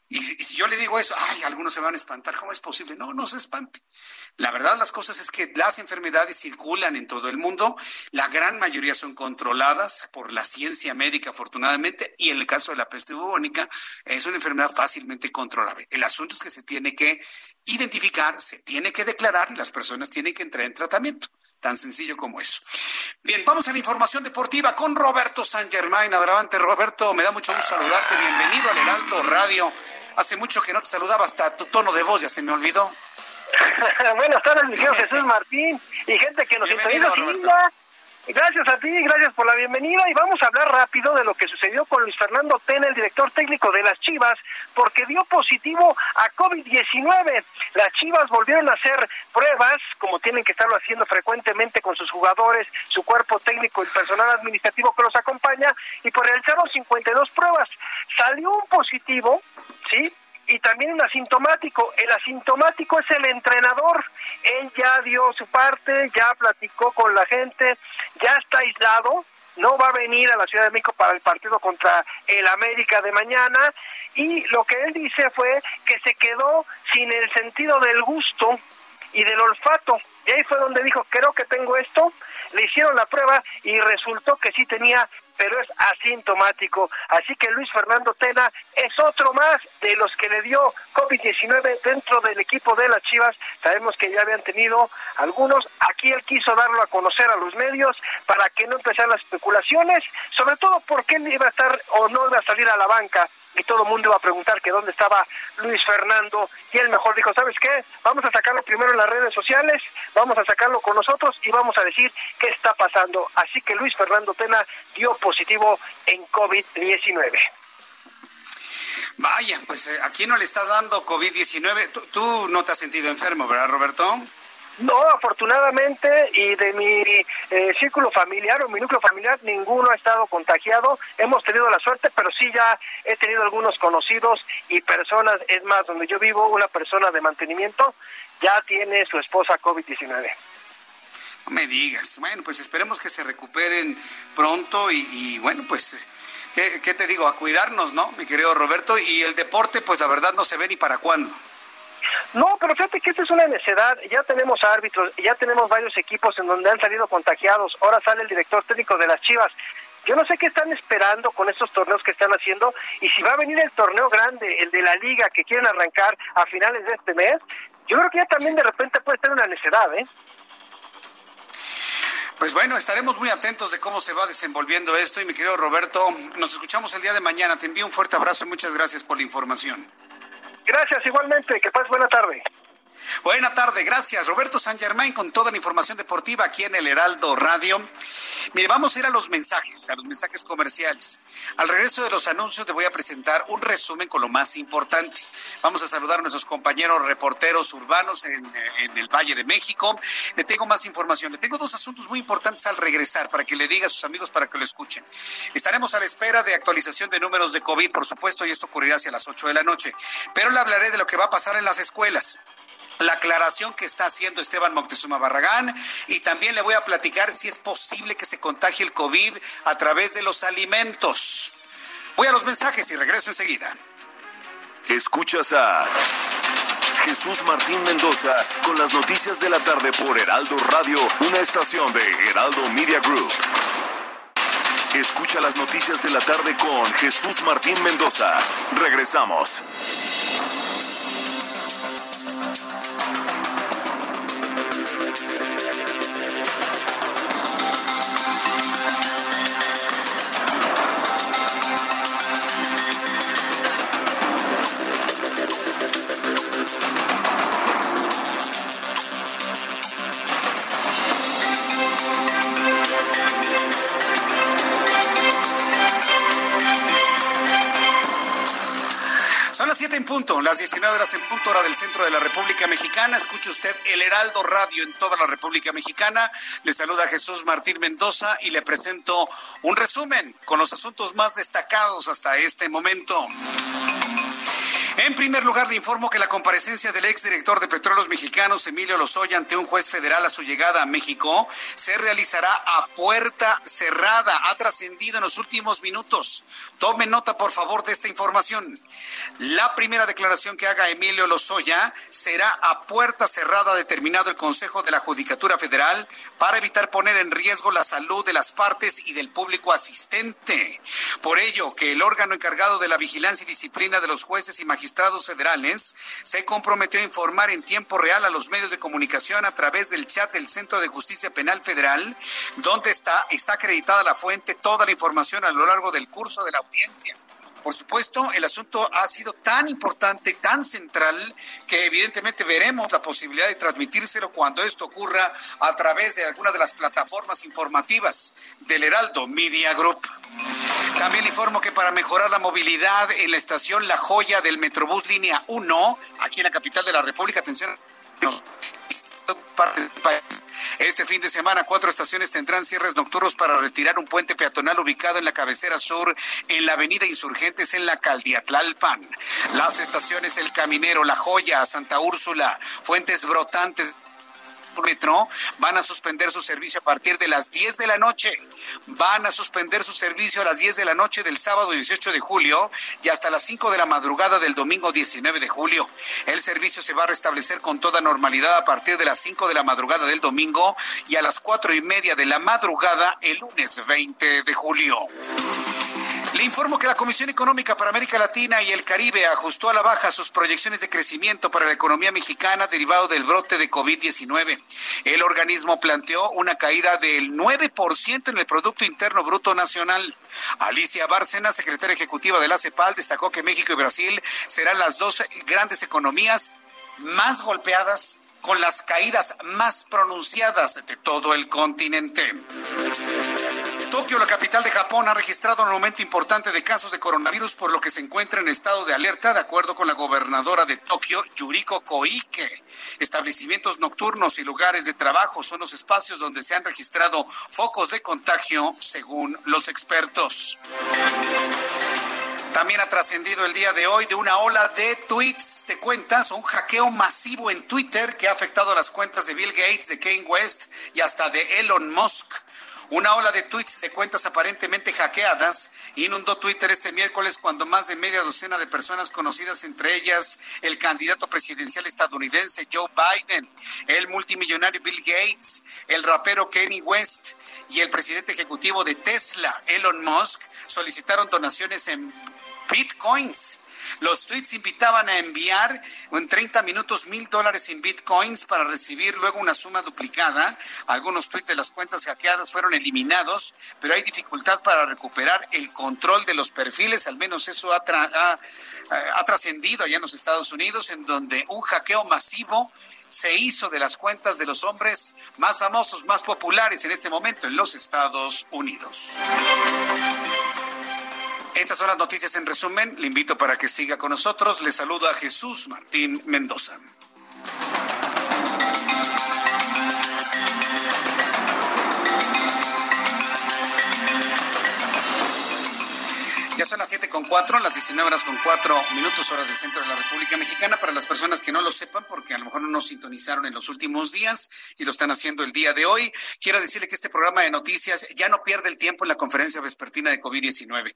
Y si, yo le digo eso, ay, algunos se van a espantar, ¿cómo es posible? No, no se espante. La verdad las cosas es que las enfermedades circulan en todo el mundo, la gran mayoría son controladas por la ciencia médica afortunadamente y en el caso de la peste bubónica es una enfermedad fácilmente controlable. El asunto es que se tiene que identificar, se tiene que declarar y las personas tienen que entrar en tratamiento. Tan sencillo como eso. Bien, vamos a la información deportiva con Roberto San Germain. Adelante, Roberto, me da mucho gusto saludarte. Bienvenido al Heraldo Radio. Hace mucho que no te saludaba, hasta tu tono de voz ya se me olvidó. Buenas tardes, mi Jesús Martín y gente que nos sintoniza. Gracias a ti, gracias por la bienvenida y vamos a hablar rápido de lo que sucedió con Luis Fernando Tena, el director técnico de las Chivas, porque dio positivo a COVID-19. Las Chivas volvieron a hacer pruebas, como tienen que estarlo haciendo frecuentemente con sus jugadores, su cuerpo técnico y personal administrativo que los acompaña, y por realizaron 52 pruebas. Salió un positivo, ¿sí? Y también un asintomático. El asintomático es el entrenador. Él ya dio su parte, ya platicó con la gente, ya está aislado, no va a venir a la Ciudad de México para el partido contra el América de mañana y lo que él dice fue que se quedó sin el sentido del gusto y del olfato. Y ahí fue donde dijo, creo que tengo esto. Le hicieron la prueba y resultó que sí tenía pero es asintomático. Así que Luis Fernando Tena es otro más de los que le dio COVID-19 dentro del equipo de las Chivas. Sabemos que ya habían tenido algunos. Aquí él quiso darlo a conocer a los medios para que no empezaran las especulaciones, sobre todo porque él iba a estar o no iba a salir a la banca y todo el mundo iba a preguntar que dónde estaba Luis Fernando y él mejor dijo, ¿sabes qué? Vamos a sacarlo primero en las redes sociales, vamos a sacarlo con nosotros y vamos a decir qué está pasando. Así que Luis Fernando Tena dio positivo en COVID-19. Vaya, pues eh, aquí no le está dando COVID-19. ¿Tú, ¿Tú no te has sentido enfermo, ¿verdad, Roberto? No, afortunadamente, y de mi eh, círculo familiar o mi núcleo familiar, ninguno ha estado contagiado. Hemos tenido la suerte, pero sí ya he tenido algunos conocidos y personas, es más, donde yo vivo, una persona de mantenimiento ya tiene su esposa COVID-19. No me digas. Bueno, pues esperemos que se recuperen pronto y, bueno, pues, ¿qué, ¿qué, te digo? A cuidarnos, ¿no, mi querido Roberto? Y el deporte, pues la verdad no se ve ni para cuándo. No, pero fíjate que esta es una necedad. Ya tenemos árbitros, ya tenemos varios equipos en donde han salido contagiados. Ahora sale el director técnico de las Chivas. Yo no sé qué están esperando con estos torneos que están haciendo y si va a venir el torneo grande, el de la liga que quieren arrancar a finales de este mes, yo creo que ya también de repente puede ser una necedad, ¿eh? Pues bueno, estaremos muy atentos de cómo se va desenvolviendo esto y mi querido Roberto, nos escuchamos el día de mañana. Te envío un fuerte abrazo y muchas gracias por la información. Gracias igualmente, que pases buena tarde. Buena tarde, gracias. Roberto San Germain con toda la información deportiva aquí en el Heraldo Radio. Mire, vamos a ir a los mensajes, a los mensajes comerciales. Al regreso de los anuncios te voy a presentar un resumen con lo más importante. Vamos a saludar a nuestros compañeros reporteros urbanos en, en el Valle de México. Le tengo más información. Le tengo dos asuntos muy importantes al regresar para que le diga a sus amigos para que lo escuchen. Estaremos a la espera de actualización de números de COVID, por supuesto, y esto ocurrirá hacia las 8 de la noche. Pero le hablaré de lo que va a pasar en las escuelas la aclaración que está haciendo Esteban Moctezuma Barragán y también le voy a platicar si es posible que se contagie el COVID a través de los alimentos. Voy a los mensajes y regreso enseguida. Escuchas a Jesús Martín Mendoza con las noticias de la tarde por Heraldo Radio, una estación de Heraldo Media Group. Escucha las noticias de la tarde con Jesús Martín Mendoza. Regresamos. Punto, las 19 horas en punto hora del centro de la República Mexicana. Escuche usted el Heraldo Radio en toda la República Mexicana. Le saluda Jesús Martín Mendoza y le presento un resumen con los asuntos más destacados hasta este momento. En primer lugar, le informo que la comparecencia del exdirector de Petróleos Mexicanos, Emilio Lozoya, ante un juez federal a su llegada a México, se realizará a puerta cerrada. Ha trascendido en los últimos minutos. Tome nota, por favor, de esta información. La primera declaración que haga Emilio Lozoya será a puerta cerrada, determinado el Consejo de la Judicatura Federal, para evitar poner en riesgo la salud de las partes y del público asistente. Por ello, que el órgano encargado de la vigilancia y disciplina de los jueces y magistrados federales se comprometió a informar en tiempo real a los medios de comunicación a través del chat del Centro de Justicia Penal Federal, donde está, está acreditada la fuente, toda la información a lo largo del curso de la audiencia. Por supuesto, el asunto ha sido tan importante, tan central, que evidentemente veremos la posibilidad de transmitírselo cuando esto ocurra a través de alguna de las plataformas informativas del Heraldo Media Group. También informo que para mejorar la movilidad en la estación La Joya del Metrobús Línea 1, aquí en la capital de la República, atención, este fin de semana, cuatro estaciones tendrán cierres nocturnos para retirar un puente peatonal ubicado en la cabecera sur, en la avenida Insurgentes, en la Caldiatlalpan. Las estaciones El Caminero, La Joya, Santa Úrsula, Fuentes Brotantes, Metro van a suspender su servicio a partir de las 10 de la noche. Van a suspender su servicio a las 10 de la noche del sábado 18 de julio y hasta las 5 de la madrugada del domingo 19 de julio. El servicio se va a restablecer con toda normalidad a partir de las 5 de la madrugada del domingo y a las 4 y media de la madrugada el lunes 20 de julio. Le informo que la Comisión Económica para América Latina y el Caribe ajustó a la baja sus proyecciones de crecimiento para la economía mexicana derivado del brote de COVID-19. El organismo planteó una caída del 9% en el Producto Interno Bruto Nacional. Alicia Bárcena, secretaria ejecutiva de la CEPAL, destacó que México y Brasil serán las dos grandes economías más golpeadas con las caídas más pronunciadas de todo el continente. Tokio, la capital de Japón, ha registrado un aumento importante de casos de coronavirus, por lo que se encuentra en estado de alerta, de acuerdo con la gobernadora de Tokio, Yuriko Koike. Establecimientos nocturnos y lugares de trabajo son los espacios donde se han registrado focos de contagio, según los expertos. También ha trascendido el día de hoy de una ola de tweets de cuentas, un hackeo masivo en Twitter que ha afectado las cuentas de Bill Gates, de Kane West y hasta de Elon Musk. Una ola de tweets de cuentas aparentemente hackeadas inundó Twitter este miércoles cuando más de media docena de personas conocidas, entre ellas el candidato presidencial estadounidense Joe Biden, el multimillonario Bill Gates, el rapero Kenny West y el presidente ejecutivo de Tesla, Elon Musk, solicitaron donaciones en bitcoins los tweets invitaban a enviar en 30 minutos mil dólares en bitcoins para recibir luego una suma duplicada. Algunos tweets de las cuentas hackeadas fueron eliminados, pero hay dificultad para recuperar el control de los perfiles. Al menos eso ha, ha trascendido allá en los Estados Unidos, en donde un hackeo masivo se hizo de las cuentas de los hombres más famosos, más populares en este momento en los Estados Unidos. Estas son las noticias en resumen. Le invito para que siga con nosotros. Le saludo a Jesús Martín Mendoza. Son las siete con cuatro, las 19 horas con cuatro minutos, horas del centro de la República Mexicana. Para las personas que no lo sepan, porque a lo mejor no nos sintonizaron en los últimos días y lo están haciendo el día de hoy, quiero decirle que este programa de noticias ya no pierde el tiempo en la conferencia vespertina de COVID-19.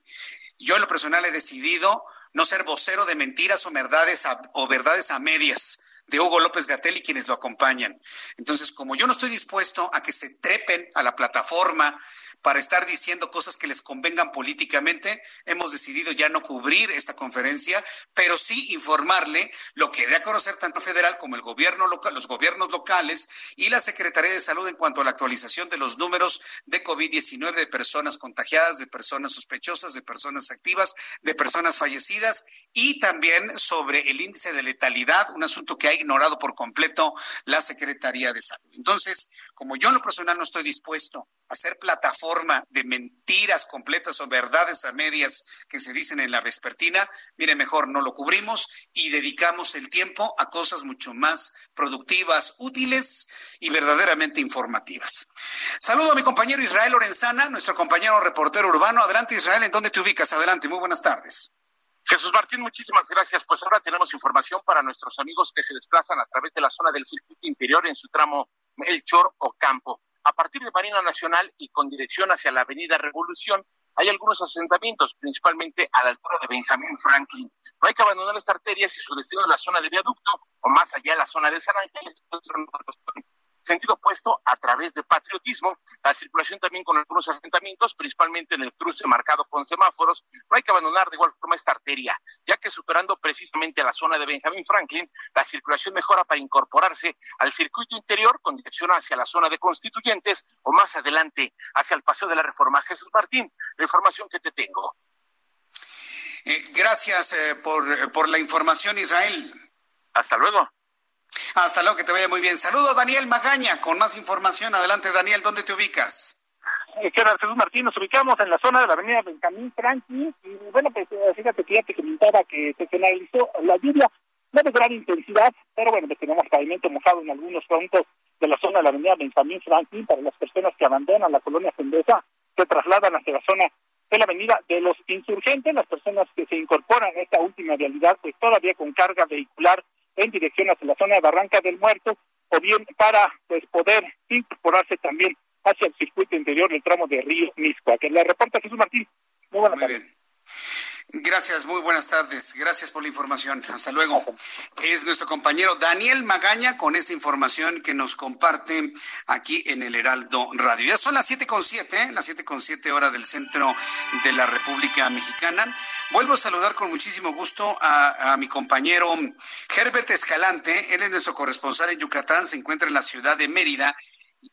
Yo en lo personal he decidido no ser vocero de mentiras o verdades o verdades a medias de Hugo López Gatel y quienes lo acompañan. Entonces, como yo no estoy dispuesto a que se trepen a la plataforma para estar diciendo cosas que les convengan políticamente, hemos decidido ya no cubrir esta conferencia, pero sí informarle lo que dé a conocer tanto federal como el gobierno local, los gobiernos locales y la Secretaría de Salud en cuanto a la actualización de los números de COVID-19 de personas contagiadas, de personas sospechosas, de personas activas, de personas fallecidas y también sobre el índice de letalidad, un asunto que ha ignorado por completo la Secretaría de Salud. Entonces, como yo en lo personal no estoy dispuesto a ser plataforma de mentiras completas o verdades a medias que se dicen en la vespertina, mire, mejor no lo cubrimos y dedicamos el tiempo a cosas mucho más productivas, útiles y verdaderamente informativas. Saludo a mi compañero Israel Lorenzana, nuestro compañero reportero urbano. Adelante Israel, ¿en dónde te ubicas? Adelante, muy buenas tardes. Jesús Martín, muchísimas gracias. Pues ahora tenemos información para nuestros amigos que se desplazan a través de la zona del circuito interior en su tramo Melchor Ocampo. A partir de Marina Nacional y con dirección hacia la Avenida Revolución, hay algunos asentamientos, principalmente a la altura de Benjamín Franklin. No hay que abandonar esta arteria si su destino es la zona de viaducto o más allá la zona de San Ángeles sentido opuesto a través de patriotismo, la circulación también con algunos asentamientos, principalmente en el cruce marcado con semáforos, no hay que abandonar de igual forma esta arteria, ya que superando precisamente la zona de Benjamin Franklin, la circulación mejora para incorporarse al circuito interior con dirección hacia la zona de constituyentes o más adelante hacia el paseo de la Reforma. Jesús Martín, la información que te tengo. Eh, gracias eh, por, por la información, Israel. Hasta luego. Hasta luego, que te vaya muy bien. Saludo a Daniel Magaña con más información. Adelante, Daniel, ¿dónde te ubicas? Eh, ¿Qué Jesús Martín? Nos ubicamos en la zona de la avenida Benjamín Franklin. Y bueno, pues eh, fíjate que ya te comentaba que se finalizó la lluvia, no de gran intensidad, pero bueno, pues tenemos pavimento mojado en algunos puntos de la zona de la avenida Benjamín Franklin para las personas que abandonan la colonia Sendesa, se trasladan hacia la zona de la avenida de los insurgentes, las personas que se incorporan a esta última realidad, pues todavía con carga vehicular en dirección hacia la zona de Barranca del Muerto, o bien para pues poder incorporarse también hacia el circuito interior del tramo de Río Miscoa. Que la reporta Jesús Martín. Muy buenas tardes. Bien. Gracias, muy buenas tardes. Gracias por la información. Hasta luego. Es nuestro compañero Daniel Magaña con esta información que nos comparte aquí en el Heraldo Radio. Ya son las siete con siete, las siete con siete horas del centro de la República Mexicana. Vuelvo a saludar con muchísimo gusto a, a mi compañero Herbert Escalante. Él es nuestro corresponsal en Yucatán, se encuentra en la ciudad de Mérida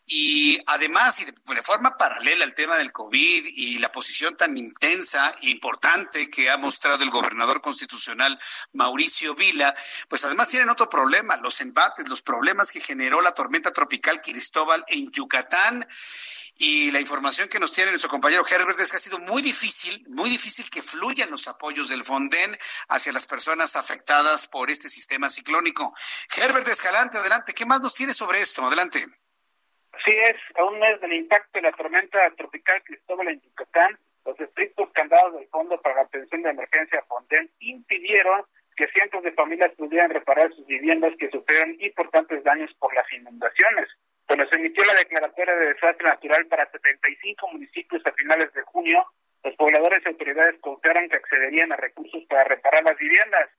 y además, y de, forma paralela al tema del COVID y la posición tan intensa e importante que ha mostrado el gobernador constitucional Mauricio Vila, pues además tienen otro problema, los embates, los problemas que generó la tormenta tropical Cristóbal en Yucatán. Y la información que nos tiene nuestro compañero Herbert es que ha sido muy difícil, muy difícil que fluyan los apoyos del Fonden hacia las personas afectadas por este sistema ciclónico. Herbert Escalante, adelante. ¿Qué más nos tiene sobre esto? Adelante. Así es, a un mes del impacto de la tormenta tropical Cristóbal en Yucatán, los estrictos candados del Fondo para la Atención de Emergencia Fonden impidieron que cientos de familias pudieran reparar sus viviendas que sufrieron importantes daños por las inundaciones. Cuando se emitió la declaratoria de desastre natural para 75 municipios a finales de junio, los pobladores y autoridades confiaron que accederían a recursos para reparar las viviendas.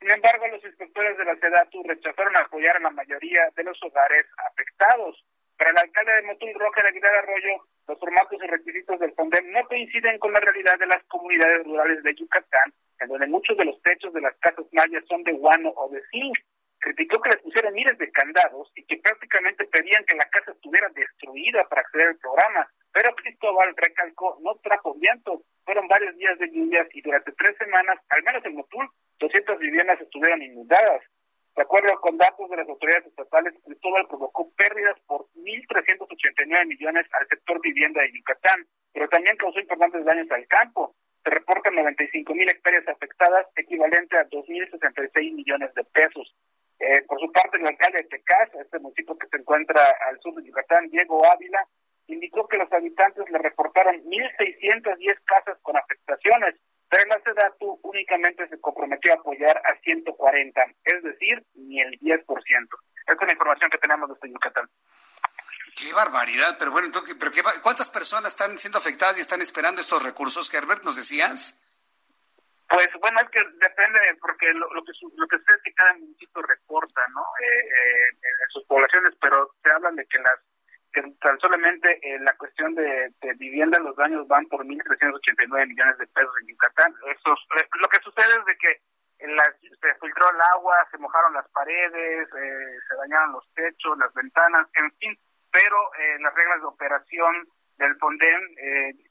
Sin embargo, los inspectores de la SEDATU rechazaron apoyar a la mayoría de los hogares afectados. Para el alcalde de Motul Roca de Aguilar Arroyo, los formatos y requisitos del FONDEM no coinciden con la realidad de las comunidades rurales de Yucatán, en donde muchos de los techos de las casas mayas son de guano o de zinc. Criticó que les pusieran miles de candados y que prácticamente pedían que la casa estuviera destruida para acceder al programa. Pero Cristóbal recalcó, no trajo viento. Fueron varios días de lluvias y durante tres semanas, al menos en Motul, 200 viviendas estuvieron inundadas. De acuerdo con datos de las autoridades estatales, Cristóbal provocó pérdidas por 1.389 millones al sector vivienda de Yucatán, pero también causó importantes daños al campo. Se reportan 95 mil hectáreas afectadas, equivalente a 2.066 millones de pesos. Eh, por su parte, el alcalde de Tecás, este municipio que se encuentra al sur de Yucatán, Diego Ávila, indicó que los habitantes le reportaron 1.610 casas con afectaciones, pero la SEDATU únicamente se comprometió a apoyar a 140, es decir, ni el 10%. Esta es la información que tenemos desde Yucatán. Qué barbaridad, pero bueno, entonces, pero qué, ¿cuántas personas están siendo afectadas y están esperando estos recursos, Herbert, nos decías? Pues bueno, es que depende, porque lo, que lo que sé es que cada municipio reporta, ¿no? Eh, eh, en sus poblaciones, pero se habla de que las que tan solamente en eh, la cuestión de, vivienda los daños van por 1.389 millones de pesos en Yucatán. Eso, lo que sucede es de que en se filtró el agua, se mojaron las paredes, se dañaron los techos, las ventanas, en fin, pero las reglas de operación del FONDEN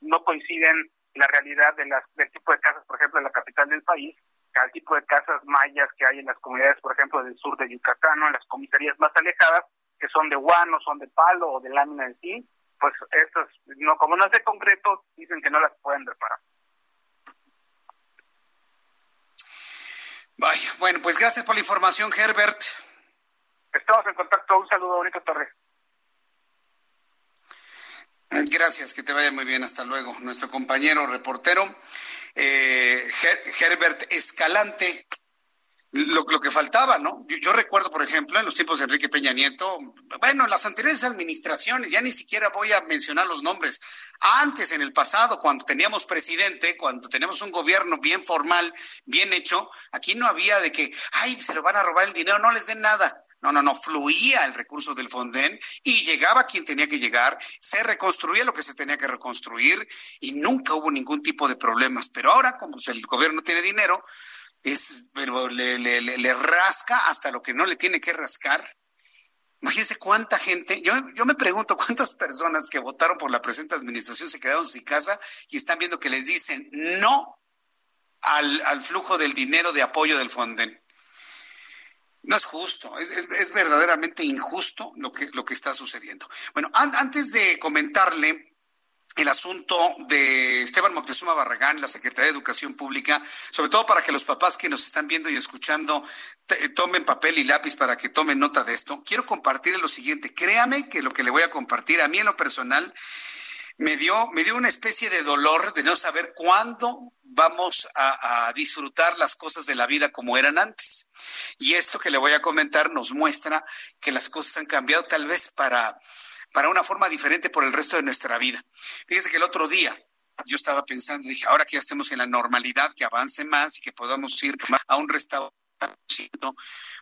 no coinciden la realidad de las, del tipo de casas, por ejemplo, en la capital del país, al tipo de casas mayas que hay en las comunidades, por ejemplo, del sur de Yucatán, en las comisarías más alejadas, que son de guano, son de palo o de lámina en sí, pues estas, no, como no es de concreto, dicen que no las pueden reparar. Vaya, bueno, pues gracias por la información, Herbert. Estamos en contacto. Un saludo, bonito Torre. Gracias, que te vaya muy bien. Hasta luego. Nuestro compañero reportero, eh, Herbert Escalante. Lo, que faltaba, ¿no? Yo, recuerdo, por ejemplo, en los tiempos de Enrique Peña Nieto, bueno, las anteriores administraciones, ya ni siquiera voy a mencionar los nombres. Antes, en el pasado, cuando teníamos presidente, cuando teníamos un gobierno bien formal, bien hecho, aquí no había de que, ay, se lo van a robar el dinero, no les den nada. No, no, no, fluía el recurso del Fonden y llegaba quien tenía que llegar, se reconstruía lo que se tenía que reconstruir y nunca hubo ningún tipo de problemas. Pero ahora, como el gobierno tiene dinero, es, pero le, le, rasca hasta lo que no le tiene que rascar. Imagínense cuánta gente, yo, yo me pregunto cuántas personas que votaron por la presente administración se quedaron sin casa y están viendo que les dicen no al, al flujo del dinero de apoyo del Fonden. No es justo, es, verdaderamente injusto lo que, lo que está sucediendo. Bueno, antes de comentarle el asunto de Esteban Moctezuma Barragán, la Secretaría de Educación Pública, sobre todo para que los papás que nos están viendo y escuchando tomen papel y lápiz para que tomen nota de esto, quiero compartir lo siguiente. Créame que lo que le voy a compartir a mí en lo personal me dio, me dio una especie de dolor de no saber cuándo vamos a, disfrutar las cosas de la vida como eran antes. Y esto que le voy a comentar nos muestra que las cosas han cambiado tal vez para, para una forma diferente por el resto de nuestra vida. Fíjese que el otro día yo estaba pensando, dije, ahora que ya estemos en la normalidad, que avance más y que podamos ir a un restaurante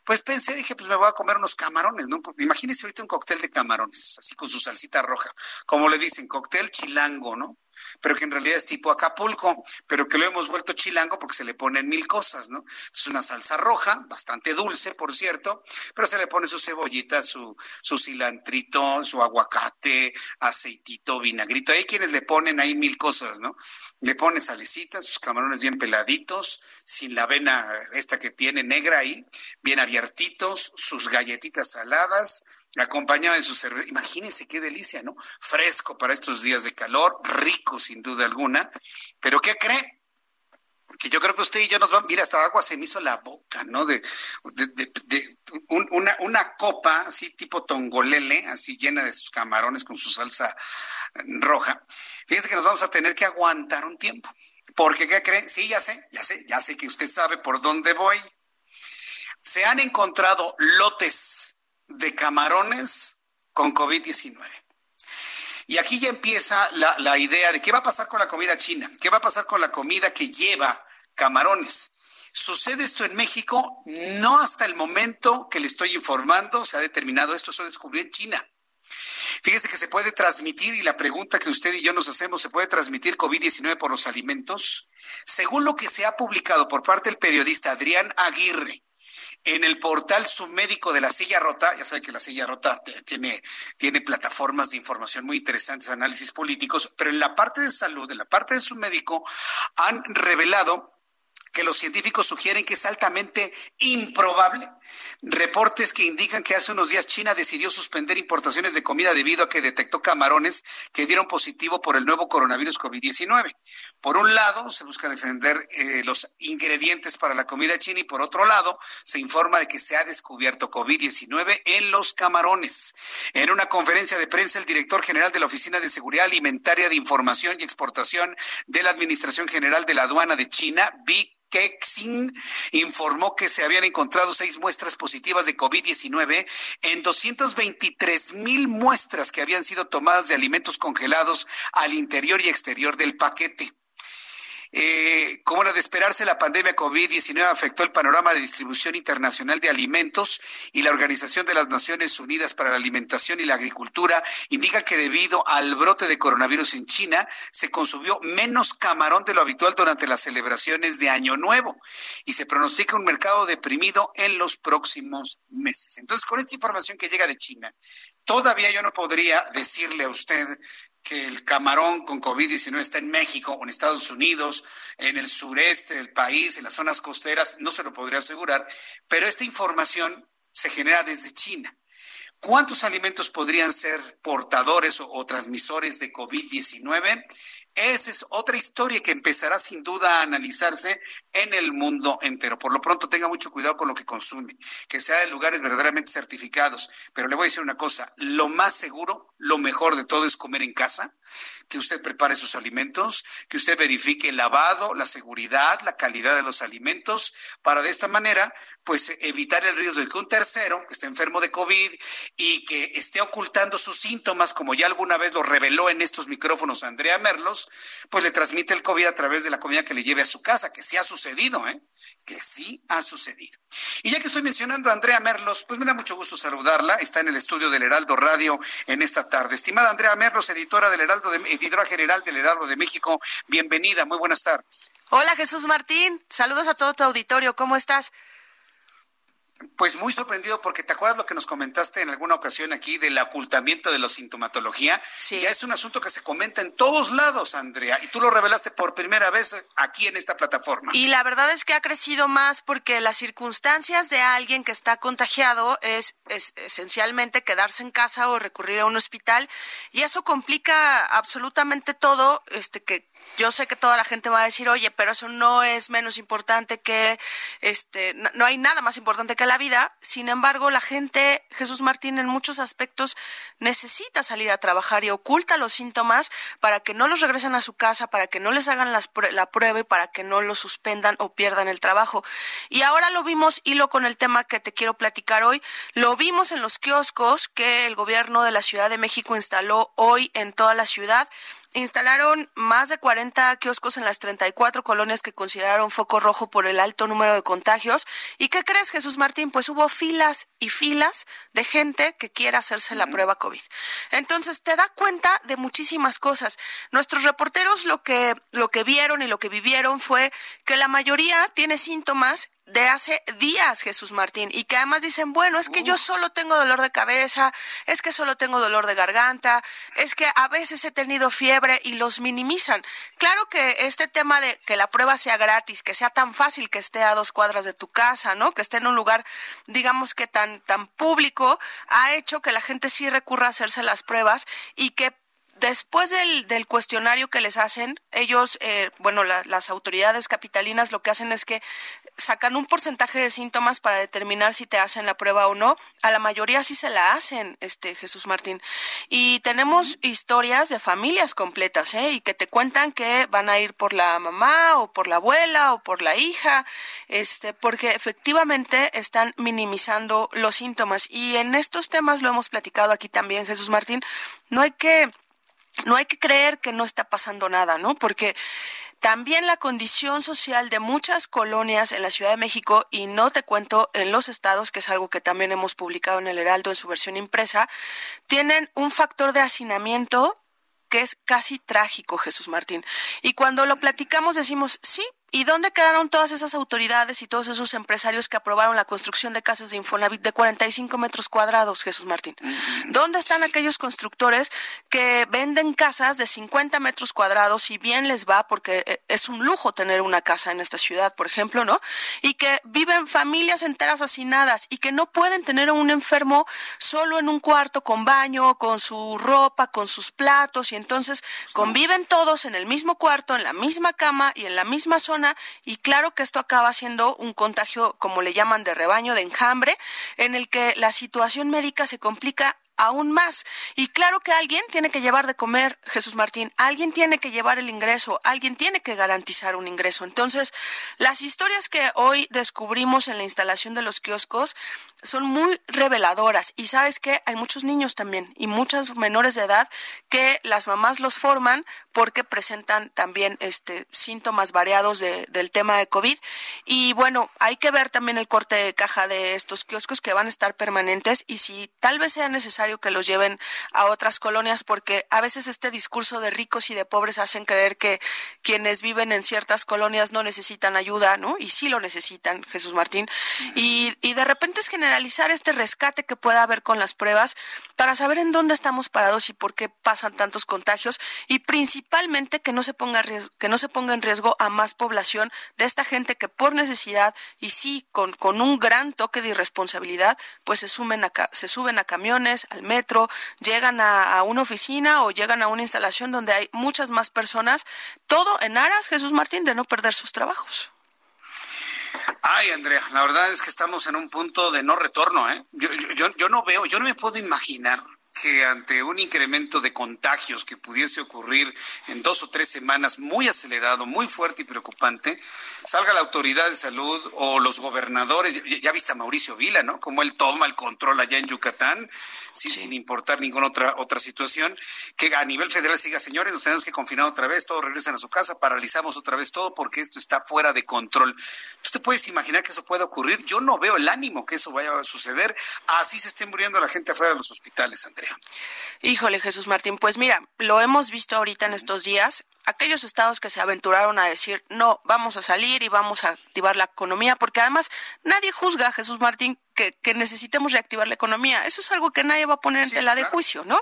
pues pensé, dije, pues me voy a comer unos camarones, ¿no? Imagínese ahorita un cóctel de camarones, así con su salsita roja, como le dicen, cóctel chilango, ¿no? Pero que en realidad es tipo Acapulco, pero que lo hemos vuelto chilango porque se le ponen mil cosas, ¿no? Es una salsa roja, bastante dulce, por cierto, pero se le pone su cebollita, su, su cilantrito, su aguacate, aceitito, vinagrito. Hay quienes le ponen ahí mil cosas, ¿no? Le pone salecita, sus camarones bien peladitos, sin la avena esta que tiene negra ahí, bien sus galletitas saladas, acompañado de su cerveza. Imagínense qué delicia, ¿no? Fresco para estos días de calor, rico sin duda alguna. Pero ¿qué cree? que yo creo que usted y yo nos vamos, mira, hasta agua se me hizo la boca, ¿no? De, de, una, una copa así tipo tongolele, así llena de sus camarones con su salsa roja. Fíjense que nos vamos a tener que aguantar un tiempo. Porque, ¿qué cree? Sí, ya sé, ya sé, ya sé que usted sabe por dónde voy. Se han encontrado lotes de camarones con COVID-19. Y aquí ya empieza la, la, idea de qué va a pasar con la comida china, qué va a pasar con la comida que lleva camarones. ¿Sucede esto en México? No hasta el momento que le estoy informando se ha determinado esto, se descubrió en China. Fíjese que se puede transmitir, y la pregunta que usted y yo nos hacemos, ¿se puede transmitir COVID-19 por los alimentos? Según lo que se ha publicado por parte del periodista Adrián Aguirre, en el portal submédico de la silla rota, ya sabe que la silla rota tiene, tiene plataformas de información muy interesantes, análisis políticos, pero en la parte de salud, en la parte de submédico, han revelado que los científicos sugieren que es altamente improbable. Reportes que indican que hace unos días China decidió suspender importaciones de comida debido a que detectó camarones que dieron positivo por el nuevo coronavirus COVID-19. Por un lado, se busca defender eh, los ingredientes para la comida china y por otro lado, se informa de que se ha descubierto COVID-19 en los camarones. En una conferencia de prensa, el director general de la Oficina de Seguridad Alimentaria de Información y Exportación de la Administración General de la Aduana de China, Big Kexin informó que se habían encontrado seis muestras positivas de COVID-19 en 223 mil muestras que habían sido tomadas de alimentos congelados al interior y exterior del paquete. Eh, como era de esperarse, la pandemia COVID-19 afectó el panorama de distribución internacional de alimentos y la Organización de las Naciones Unidas para la Alimentación y la Agricultura indica que debido al brote de coronavirus en China, se consumió menos camarón de lo habitual durante las celebraciones de Año Nuevo y se pronostica un mercado deprimido en los próximos meses. Entonces, con esta información que llega de China, todavía yo no podría decirle a usted que el camarón con COVID-19 está en México o en Estados Unidos, en el sureste del país, en las zonas costeras, no se lo podría asegurar, pero esta información se genera desde China. ¿Cuántos alimentos podrían ser portadores o, transmisores de COVID-19? Esa es otra historia que empezará sin duda a analizarse en el mundo entero. Por lo pronto, tenga mucho cuidado con lo que consume, que sea de lugares verdaderamente certificados. Pero le voy a decir una cosa, lo más seguro, lo mejor de todo es comer en casa que usted prepare sus alimentos, que usted verifique el lavado, la seguridad, la calidad de los alimentos, para de esta manera, pues evitar el riesgo de que un tercero que esté enfermo de COVID y que esté ocultando sus síntomas, como ya alguna vez lo reveló en estos micrófonos Andrea Merlos, pues le transmite el COVID a través de la comida que le lleve a su casa, que sí ha sucedido, ¿eh? Que sí ha sucedido. Y ya que estoy mencionando a Andrea Merlos, pues me da mucho gusto saludarla. Está en el estudio del Heraldo Radio en esta tarde. Estimada Andrea Merlos, editora del Heraldo de, editora general del Heraldo de México, bienvenida, muy buenas tardes. Hola Jesús Martín, saludos a todo tu auditorio, ¿cómo estás? Pues muy sorprendido porque te acuerdas lo que nos comentaste en alguna ocasión aquí del ocultamiento de la sintomatología. Sí. Ya es un asunto que se comenta en todos lados, Andrea, y tú lo revelaste por primera vez aquí en esta plataforma. Y la verdad es que ha crecido más porque las circunstancias de alguien que está contagiado es, es esencialmente quedarse en casa o recurrir a un hospital y eso complica absolutamente todo, este que yo sé que toda la gente va a decir, oye, pero eso no es menos importante que, este, no, hay nada más importante que la vida. Sin embargo, la gente, Jesús Martín, en muchos aspectos necesita salir a trabajar y oculta los síntomas para que no los regresen a su casa, para que no les hagan las, la prueba y para que no los suspendan o pierdan el trabajo. Y ahora lo vimos, hilo con el tema que te quiero platicar hoy, lo vimos en los kioscos que el gobierno de la Ciudad de México instaló hoy en toda la ciudad instalaron más de 40 kioscos en las 34 colonias que consideraron foco rojo por el alto número de contagios. ¿Y qué crees, Jesús Martín? Pues hubo filas y filas de gente que quiere hacerse la prueba COVID. Entonces, te da cuenta de muchísimas cosas. Nuestros reporteros lo que, lo que vieron y lo que vivieron fue que la mayoría tiene síntomas de hace días, Jesús Martín, y que además dicen, bueno, es que yo solo tengo dolor de cabeza, es que solo tengo dolor de garganta, es que a veces he tenido fiebre y los minimizan. Claro que este tema de que la prueba sea gratis, que sea tan fácil que esté a dos cuadras de tu casa, ¿no? Que esté en un lugar, digamos que tan, tan público, ha hecho que la gente sí recurra a hacerse las pruebas y que después del, del, cuestionario que les hacen, ellos, eh, bueno, las autoridades capitalinas lo que hacen es que sacan un porcentaje de síntomas para determinar si te hacen la prueba o no. A la mayoría sí se la hacen, este Jesús Martín. Y tenemos historias de familias completas, ¿eh? Y que te cuentan que van a ir por la mamá o por la abuela o por la hija, este, porque efectivamente están minimizando los síntomas. Y en estos temas lo hemos platicado aquí también, Jesús Martín. No hay que no hay que creer que no está pasando nada, ¿no? Porque también la condición social de muchas colonias en la Ciudad de México, y no te cuento en los estados, que es algo que también hemos publicado en el Heraldo en su versión impresa, tienen un factor de hacinamiento que es casi trágico, Jesús Martín. Y cuando lo platicamos decimos, sí, ¿Y dónde quedaron todas esas autoridades y todos esos empresarios que aprobaron la construcción de casas de Infonavit de 45 metros cuadrados, Jesús Martín? ¿Dónde están aquellos constructores que venden casas de 50 metros cuadrados y bien les va porque eh, es un lujo tener una casa en esta ciudad, por ejemplo, ¿no? Y que viven familias enteras hacinadas y que no pueden tener a un enfermo solo en un cuarto con baño, con su ropa, con sus platos y entonces conviven todos en el mismo cuarto, en la misma cama y en la misma zona y claro que esto acaba siendo un contagio, como le llaman, de rebaño, de enjambre, en el que la situación médica se complica aún más. Y claro que alguien tiene que llevar de comer, Jesús Martín, alguien tiene que llevar el ingreso, alguien tiene que garantizar un ingreso. Entonces, las historias que hoy descubrimos en la instalación de los kioscos son muy reveladoras. Y sabes que hay muchos niños también y muchas menores de edad que las mamás los forman porque presentan también este síntomas variados de, del tema de COVID. Y bueno, hay que ver también el corte de caja de estos kioscos que van a estar permanentes y si tal vez sea necesario que los lleven a otras colonias porque a veces este discurso de ricos y de pobres hacen creer que quienes viven en ciertas colonias no necesitan ayuda, ¿no? Y sí lo necesitan, Jesús Martín. Y, y de repente es generalizar este rescate que pueda haber con las pruebas para saber en dónde estamos parados y por qué pasan tantos contagios y principalmente que no se ponga que no se ponga en riesgo a más población de esta gente que por necesidad y sí con, con un gran toque de irresponsabilidad pues se sumen a, se suben a camiones al metro, llegan a, una oficina o llegan a una instalación donde hay muchas más personas, todo en aras, Jesús Martín, de no perder sus trabajos. Ay, Andrea, la verdad es que estamos en un punto de no retorno, ¿eh? Yo, yo, yo no veo, yo no me puedo imaginar que ante un incremento de contagios que pudiese ocurrir en dos o tres semanas muy acelerado, muy fuerte y preocupante, salga la autoridad de salud o los gobernadores, ya, viste a Mauricio Vila, ¿no? Como él toma el control allá en Yucatán, sin importar ninguna otra, otra situación, que a nivel federal siga, señores, nos tenemos que confinar otra vez, todos regresan a su casa, paralizamos otra vez todo porque esto está fuera de control. ¿Tú te puedes imaginar que eso pueda ocurrir? Yo no veo el ánimo que eso vaya a suceder, así se esté muriendo la gente afuera de los hospitales, Andrea. Híjole, Jesús Martín, pues mira, lo hemos visto ahorita en estos días, aquellos estados que se aventuraron a decir, no, vamos a salir y vamos a activar la economía, porque además nadie juzga a Jesús Martín que, que necesitemos reactivar la economía. Eso es algo que nadie va a poner en tela de juicio, ¿no?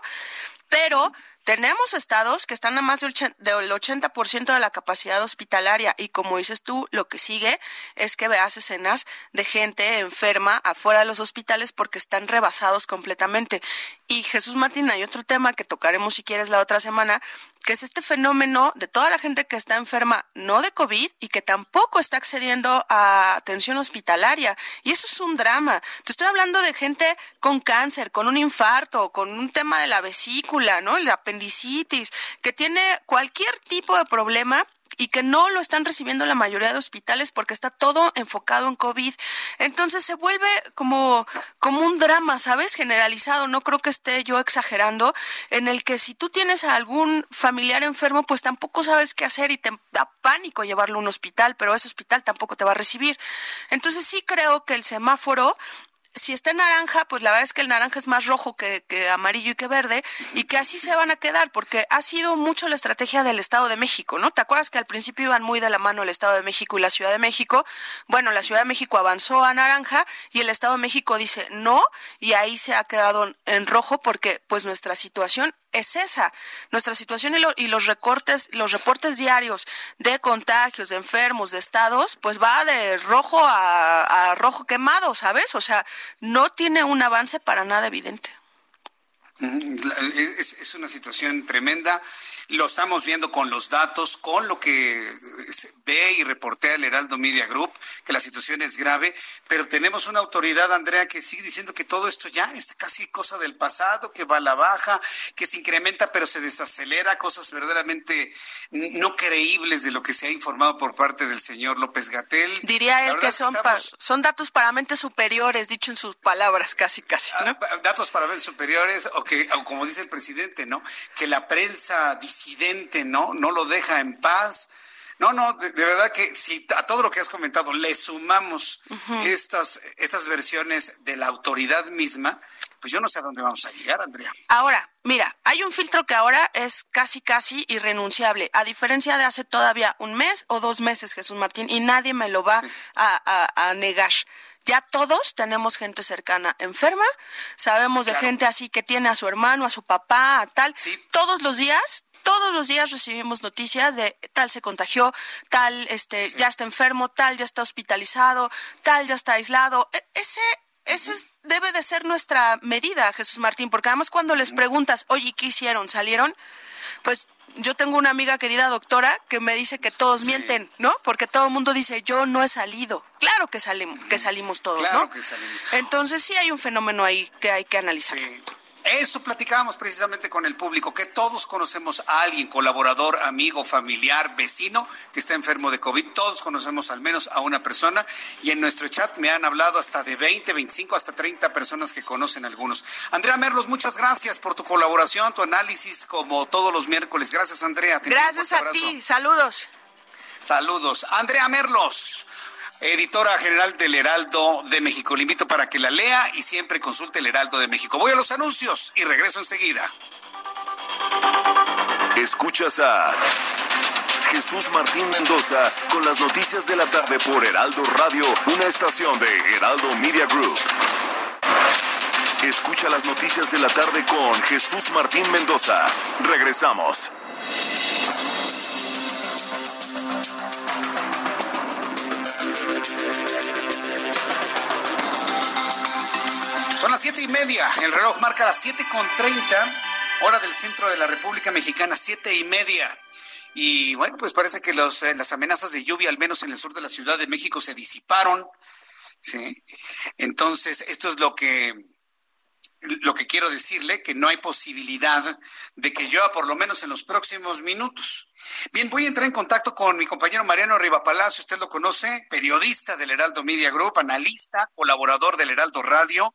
Pero tenemos estados que están a más del 80% de la capacidad hospitalaria y como dices tú, lo que sigue es que veas escenas de gente enferma afuera de los hospitales porque están rebasados completamente. Y Jesús Martín, hay otro tema que tocaremos si quieres la otra semana, que es este fenómeno de toda la gente que está enferma, no de COVID, y que tampoco está accediendo a atención hospitalaria. Y eso es un drama. Te estoy hablando de gente con cáncer, con un infarto, con un tema de la vesícula, ¿no? La apendicitis, que tiene cualquier tipo de problema y que no lo están recibiendo la mayoría de hospitales porque está todo enfocado en COVID. Entonces se vuelve como, como un drama, ¿sabes? Generalizado. No creo que esté yo exagerando, en el que si tú tienes a algún familiar enfermo, pues tampoco sabes qué hacer y te da pánico llevarlo a un hospital, pero ese hospital tampoco te va a recibir. Entonces sí creo que el semáforo si está en naranja, pues la verdad es que el naranja es más rojo que, amarillo y que verde, y que así se van a quedar, porque ha sido mucho la estrategia del Estado de México, ¿no? ¿Te acuerdas que al principio iban muy de la mano el Estado de México y la Ciudad de México? Bueno, la Ciudad de México avanzó a naranja y el Estado de México dice no, y ahí se ha quedado en rojo porque pues nuestra situación es esa. Nuestra situación y, los recortes, los reportes diarios de contagios, de enfermos, de estados, pues va de rojo a, a rojo quemado, ¿sabes? O sea, no tiene un avance para nada evidente. Es, una situación tremenda. Lo estamos viendo con los datos, con lo que ve y reportea el Heraldo Media Group, que la situación es grave, pero tenemos una autoridad, Andrea, que sigue diciendo que todo esto ya es casi cosa del pasado, que va a la baja, que se incrementa pero se desacelera, cosas verdaderamente no creíbles de lo que se ha informado por parte del señor López Gatel. Diría él que son, son datos para mentes superiores, dicho en sus palabras, casi, casi. Ah, datos para mentes superiores, o que, o como dice el presidente, ¿no? Que la prensa ¿no? No lo deja en paz. No, no, de, verdad que si a todo lo que has comentado le sumamos estas, estas versiones de la autoridad misma, pues yo no sé a dónde vamos a llegar, Andrea. Ahora, mira, hay un filtro que ahora es casi, casi irrenunciable, a diferencia de hace todavía un mes o dos meses, Jesús Martín, y nadie me lo va a, negar. Ya todos tenemos gente cercana enferma, sabemos de gente así que tiene a su hermano, a su papá, a tal. Todos los días todos los días recibimos noticias de tal se contagió, tal este ya está enfermo, tal ya está hospitalizado, tal ya está aislado. E, ese esa debe de ser nuestra medida, Jesús Martín, porque además cuando les preguntas, oye, ¿qué hicieron? ¿Salieron? Pues yo tengo una amiga querida doctora que me dice que todos mienten, ¿no? Porque todo el mundo dice, yo no he salido. Claro que salimos, que salimos todos, claro Que salimos. Entonces sí hay un fenómeno ahí que hay que analizar. Eso platicábamos precisamente con el público, que todos conocemos a alguien, colaborador, amigo, familiar, vecino, que está enfermo de COVID. Todos conocemos al menos a una persona. Y en nuestro chat me han hablado hasta de 20, 25, hasta 30 personas que conocen algunos. Andrea Merlos, muchas gracias por tu colaboración, tu análisis, como todos los miércoles. Gracias, Andrea. gracias a ti. Saludos. Saludos. Andrea Merlos editora general del Heraldo de México. Le invito para que la lea y siempre consulte el Heraldo de México. Voy a los anuncios y regreso enseguida. Escuchas a Jesús Martín Mendoza con las noticias de la tarde por Heraldo Radio, una estación de Heraldo Media Group. Escucha las noticias de la tarde con Jesús Martín Mendoza. Regresamos. Las siete y media. El reloj marca las siete con treinta, hora del centro de la República Mexicana, siete y media. Y bueno, pues parece que los, eh, las amenazas de lluvia, al menos en el sur de la Ciudad de México, se disiparon. ¿sí? Entonces, esto es lo que lo que quiero decirle, que no hay posibilidad de que llueva por lo menos en los próximos minutos. Bien, voy a entrar en contacto con mi compañero Mariano Rivapalacio, usted lo conoce, periodista del Heraldo Media Group, analista, colaborador del Heraldo Radio,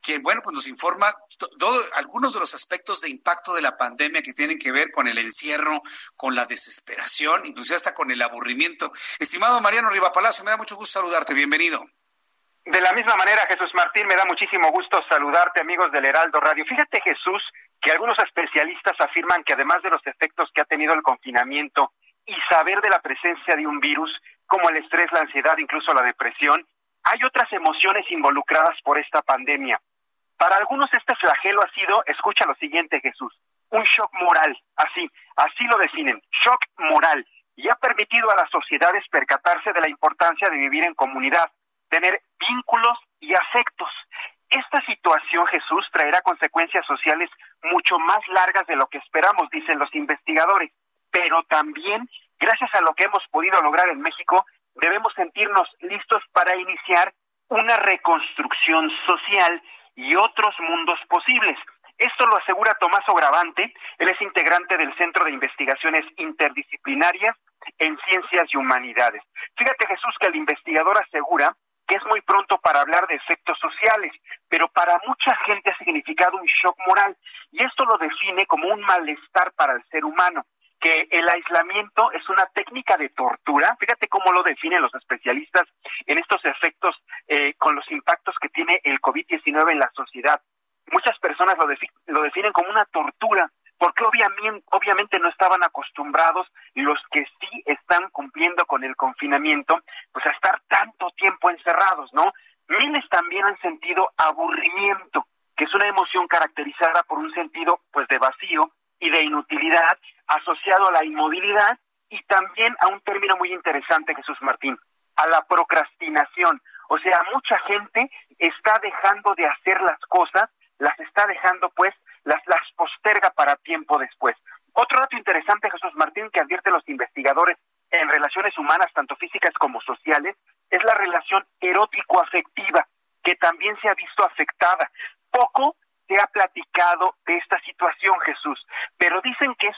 quien, bueno, pues nos informa todo, algunos de los aspectos de impacto de la pandemia que tienen que ver con el encierro, con la desesperación, incluso hasta con el aburrimiento. Estimado Mariano Rivapalacio, me da mucho gusto saludarte, bienvenido. De la misma manera, Jesús Martín, me da muchísimo gusto saludarte, amigos del Heraldo Radio. Fíjate, Jesús, que algunos especialistas afirman que además de los efectos que ha tenido el confinamiento y saber de la presencia de un virus, como el estrés, la ansiedad, incluso la depresión, hay otras emociones involucradas por esta pandemia. Para algunos este flagelo ha sido, escucha lo siguiente Jesús, un shock moral, así, así lo definen, shock moral, y ha permitido a las sociedades percatarse de la importancia de vivir en comunidad, tener vínculos y afectos. Esta situación, Jesús, traerá consecuencias sociales mucho más largas de lo que esperamos, dicen los investigadores. Pero también, gracias a lo que hemos podido lograr en México, debemos sentirnos listos para iniciar una reconstrucción social y otros mundos posibles. Esto lo asegura Tomás Ogravante, él es integrante del Centro de Investigaciones Interdisciplinarias en Ciencias y Humanidades. Fíjate Jesús que el investigador asegura que es muy pronto para hablar de efectos sociales, pero para mucha gente ha significado un shock moral y esto lo define como un malestar para el ser humano, que el aislamiento es una técnica de tortura, fíjate cómo lo definen los especialistas en estos efectos eh, con los impactos que tiene el COVID-19 en la sociedad. Muchas personas lo, lo definen como una tortura porque obviamente, obviamente no estaban acostumbrados los que sí están cumpliendo con el confinamiento, pues a estar tanto tiempo encerrados, ¿no? Miles también han sentido aburrimiento, que es una emoción caracterizada por un sentido pues de vacío y de inutilidad asociado a la inmovilidad y también a un término muy interesante, Jesús Martín, a la procrastinación. O sea, mucha gente está dejando de hacer las cosas, las está dejando pues las, las posterga para tiempo después. Otro dato interesante, Jesús Martín, que advierte los investigadores en relaciones humanas, tanto físicas como sociales, es la relación erótico-afectiva, que también se ha visto afectada. Poco se ha platicado de esta situación, Jesús, pero dicen que es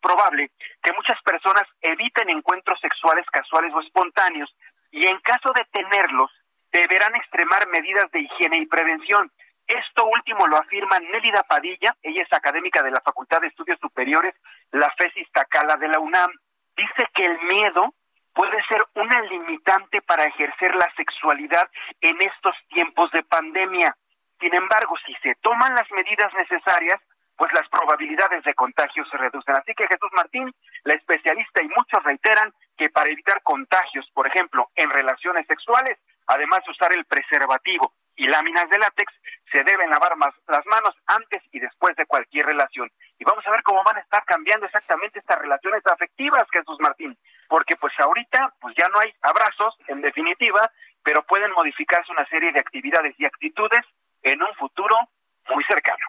probable que muchas personas eviten encuentros sexuales casuales o espontáneos y en caso de tenerlos, deberán extremar medidas de higiene y prevención. Esto último lo afirma Nélida Padilla, ella es académica de la Facultad de Estudios Superiores, la FESIS Tacala de la UNAM. Dice que el miedo puede ser una limitante para ejercer la sexualidad en estos tiempos de pandemia. Sin embargo, si se toman las medidas necesarias, pues las probabilidades de contagio se reducen. Así que Jesús Martín, la especialista y muchos reiteran que para evitar contagios, por ejemplo, en relaciones sexuales, además de usar el preservativo y láminas de látex, se deben lavar más las manos antes y después de cualquier relación. Y vamos a ver cómo van a estar cambiando exactamente estas relaciones afectivas, Jesús Martín, porque pues ahorita pues ya no hay abrazos, en definitiva, pero pueden modificarse una serie de actividades y actitudes en un futuro muy cercano.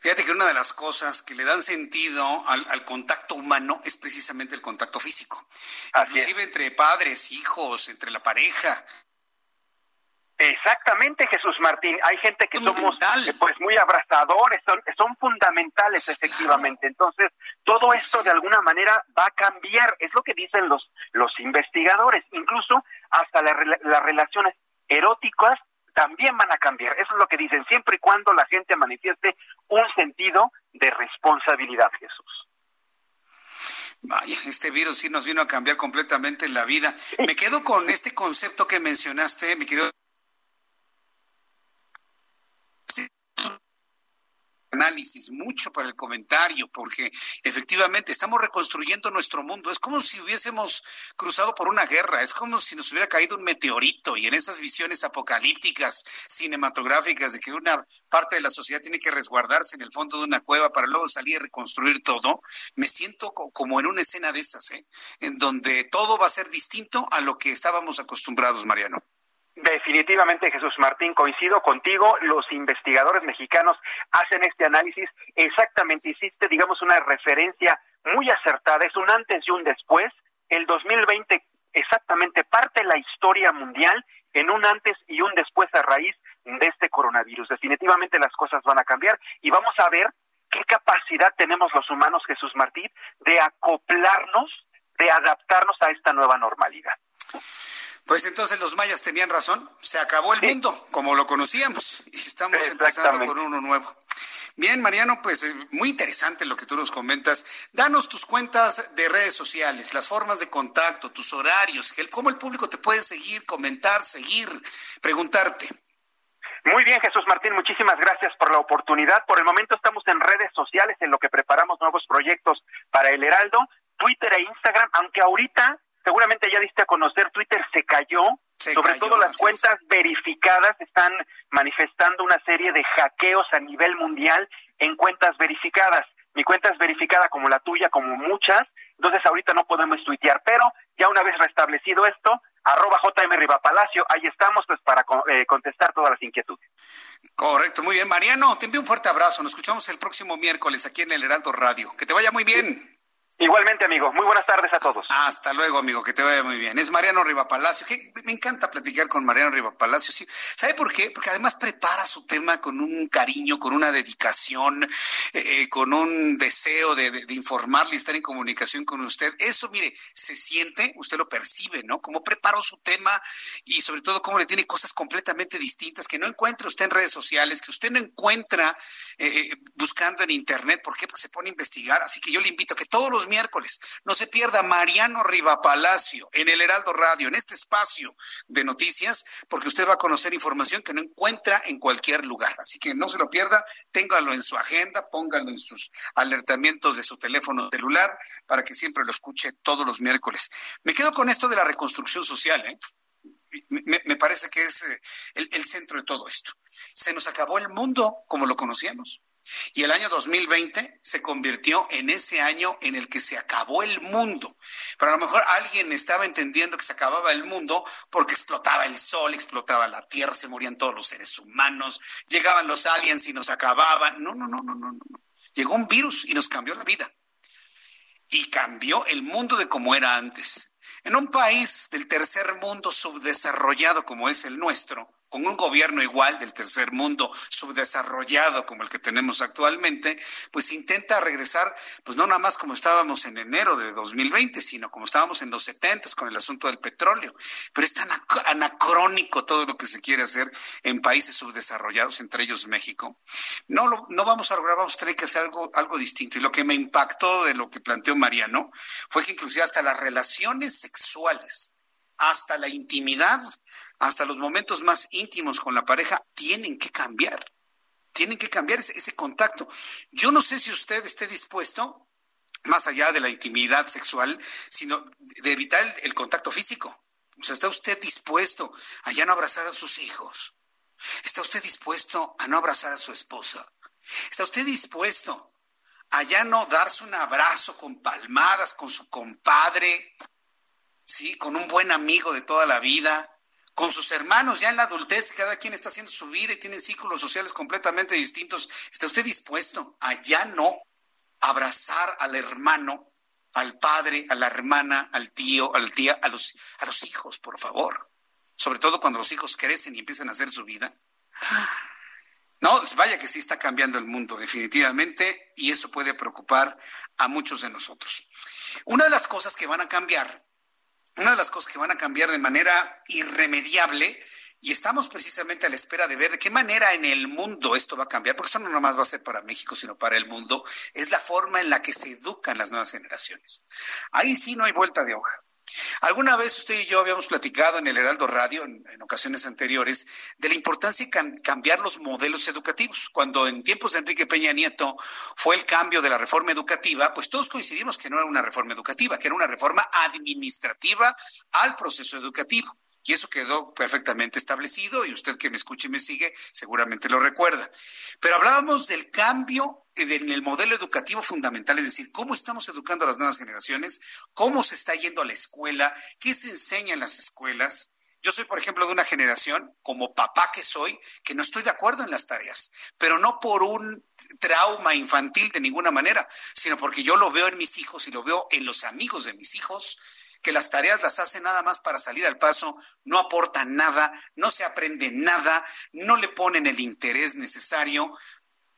Fíjate que una de las cosas que le dan sentido al, contacto humano es precisamente el contacto físico. Inclusive entre padres, hijos, entre la pareja. Exactamente, Jesús Martín. Hay gente que somos eh, pues muy abrazadores, son, son fundamentales efectivamente. Entonces, todo esto de alguna manera va a cambiar, es lo que dicen los, los investigadores. Incluso hasta las relaciones eróticas también van a cambiar. Eso es lo que dicen, siempre y cuando la gente manifieste un sentido de responsabilidad, Jesús. Vaya, este virus sí nos vino a cambiar completamente la vida. Me quedo con este concepto que mencionaste, mi querido análisis, mucho para el comentario, porque efectivamente estamos reconstruyendo nuestro mundo. Es como si hubiésemos cruzado por una guerra, es como si nos hubiera caído un meteorito y en esas visiones apocalípticas, cinematográficas, de que una parte de la sociedad tiene que resguardarse en el fondo de una cueva para luego salir y reconstruir todo, me siento como en una escena de esas, ¿eh? en donde todo va a ser distinto a lo que estábamos acostumbrados, Mariano. Definitivamente, Jesús Martín, coincido contigo. Los investigadores mexicanos hacen este análisis exactamente, hiciste, digamos, una referencia muy acertada. Es un antes y un después. El 2020 exactamente parte la historia mundial en un antes y un después a raíz de este coronavirus. Definitivamente las cosas van a cambiar y vamos a ver qué capacidad tenemos los humanos, Jesús Martín, de acoplarnos, de adaptarnos a esta nueva normalidad. Pues entonces los mayas tenían razón, se acabó el mundo como lo conocíamos y estamos empezando con uno nuevo. Bien, Mariano, pues eh, muy interesante lo que tú nos comentas. Danos tus cuentas de redes sociales, las formas de contacto, tus horarios, cómo el público te puede seguir, comentar, seguir, preguntarte. Muy bien, Jesús Martín, muchísimas gracias por la oportunidad. Por el momento estamos en redes sociales en lo que preparamos nuevos proyectos para el Heraldo, Twitter e Instagram, aunque ahorita seguramente ya diste a conocer, Twitter se cayó, sobre todo las cuentas verificadas están manifestando una serie de hackeos a nivel mundial en cuentas verificadas. Mi cuenta es verificada como la tuya, como muchas, entonces ahorita no podemos tuitear, pero ya una vez restablecido esto, arroba JM Palacio, ahí estamos pues para eh, contestar todas las inquietudes. Correcto, muy bien. Mariano, te envío un fuerte abrazo. Nos escuchamos el próximo miércoles aquí en el Heraldo Radio. Que te vaya muy bien. Igualmente, amigo. Muy buenas tardes a todos. Hasta luego, amigo. Que te vaya muy bien. Es Mariano Rivapalacio. Que me encanta platicar con Mariano Rivapalacio. Sí. ¿Sabe por qué? Porque además prepara su tema con un cariño, con una dedicación, eh, eh, con un deseo de, de, informarle y estar en comunicación con usted. Eso, mire, se siente, usted lo percibe, ¿no? Cómo preparó su tema y sobre todo cómo le tiene cosas completamente distintas que no encuentra usted en redes sociales, que usted no encuentra eh, buscando en Internet. ¿Por qué? Porque se pone a investigar. Así que yo le invito a que todos los miércoles. No se pierda Mariano Riva Palacio en el Heraldo Radio, en este espacio de noticias, porque usted va a conocer información que no encuentra en cualquier lugar. Así que no se lo pierda, téngalo en su agenda, póngalo en sus alertamientos de su teléfono celular para que siempre lo escuche todos los miércoles. Me quedo con esto de la reconstrucción social, ¿eh? me, parece que es eh, el centro de todo esto. Se nos acabó el mundo como lo conocíamos Y el año 2020 se convirtió en ese año en el que se acabó el mundo. Pero a lo mejor alguien estaba entendiendo que se acababa el mundo porque explotaba el sol, explotaba la tierra, se morían todos los seres humanos, llegaban los aliens y nos acababan. No, no, no, no, no, no. Llegó un virus y nos cambió la vida. Y cambió el mundo de como era antes. En un país del tercer mundo subdesarrollado como es el nuestro, con un gobierno igual del tercer mundo, subdesarrollado como el que tenemos actualmente, pues intenta regresar, pues no nada más como estábamos en enero de 2020, sino como estábamos en los 70 con el asunto del petróleo. Pero es tan anacrónico todo lo que se quiere hacer en países subdesarrollados, entre ellos México. No, lo, no vamos a lograr, vamos a tener que hacer algo, algo distinto. Y lo que me impactó de lo que planteó Mariano fue que inclusive hasta las relaciones sexuales, hasta la intimidad, hasta los momentos más íntimos con la pareja, tienen que cambiar. Tienen que cambiar ese, contacto. Yo no sé si usted esté dispuesto, más allá de la intimidad sexual, sino de evitar el, contacto físico. O sea, ¿está usted dispuesto a ya no abrazar a sus hijos? ¿Está usted dispuesto a no abrazar a su esposa? ¿Está usted dispuesto a ya no darse un abrazo con palmadas con su compadre? ¿Sí? Con un buen amigo de toda la vida con sus hermanos ya en la adultez, cada quien está haciendo su vida y tienen círculos sociales completamente distintos. ¿Está usted dispuesto a ya no abrazar al hermano, al padre, a la hermana, al tío, al tía, a los, a los hijos, por favor? Sobre todo cuando los hijos crecen y empiezan a hacer su vida. No, vaya que sí está cambiando el mundo, definitivamente, y eso puede preocupar a muchos de nosotros. Una de las cosas que van a cambiar una de las cosas que van a cambiar de manera irremediable y estamos precisamente a la espera de ver de qué manera en el mundo esto va a cambiar, porque esto no nomás va a ser para México, sino para el mundo, es la forma en la que se educan las nuevas generaciones. Ahí sí no hay vuelta de hoja. Alguna vez usted y yo habíamos platicado en el Heraldo Radio, en, ocasiones anteriores, de la importancia de cambiar los modelos educativos. Cuando en tiempos de Enrique Peña Nieto fue el cambio de la reforma educativa, pues todos coincidimos que no era una reforma educativa, que era una reforma administrativa al proceso educativo. Y eso quedó perfectamente establecido y usted que me escuche y me sigue seguramente lo recuerda. Pero hablábamos del cambio en el modelo educativo fundamental, es decir, cómo estamos educando a las nuevas generaciones, cómo se está yendo a la escuela, qué se enseña en las escuelas. Yo soy, por ejemplo, de una generación, como papá que soy, que no estoy de acuerdo en las tareas, pero no por un trauma infantil de ninguna manera, sino porque yo lo veo en mis hijos y lo veo en los amigos de mis hijos, que las tareas las hace nada más para salir al paso, no aportan nada, no se aprende nada, no le ponen el interés necesario.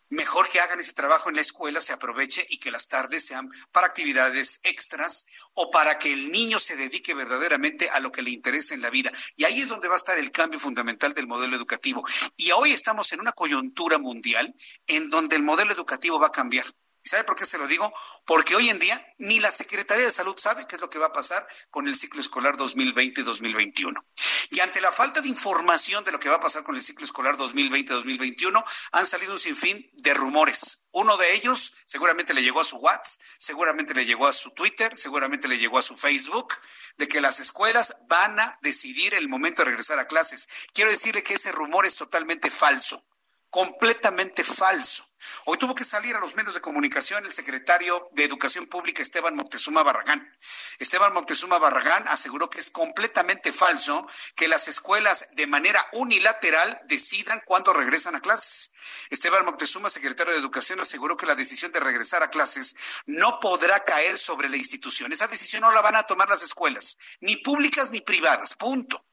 Mejor que hagan ese trabajo en la escuela, se aproveche y que las tardes sean para actividades extras o para que el niño se dedique verdaderamente a lo que le interesa en la vida. Y ahí es donde va a estar el cambio fundamental del modelo educativo. Y hoy estamos en una coyuntura mundial en donde el modelo educativo va a cambiar. ¿Sabe por qué se lo digo? Porque hoy en día ni la Secretaría de Salud sabe qué es lo que va a pasar con el ciclo escolar 2020-2021. Y ante la falta de información de lo que va a pasar con el ciclo escolar 2020-2021, han salido un sinfín de rumores. Uno de ellos seguramente le llegó a su WhatsApp, seguramente le llegó a su Twitter, seguramente le llegó a su Facebook, de que las escuelas van a decidir el momento de regresar a clases. Quiero decirle que ese rumor es totalmente falso, completamente falso. Hoy tuvo que salir a los medios de comunicación el secretario de Educación Pública, Esteban Moctezuma Barragán. Esteban Moctezuma Barragán aseguró que es completamente falso que las escuelas de manera unilateral decidan cuándo regresan a clases. Esteban Moctezuma, secretario de Educación, aseguró que la decisión de regresar a clases no podrá caer sobre la institución. Esa decisión no la van a tomar las escuelas, ni públicas ni privadas, punto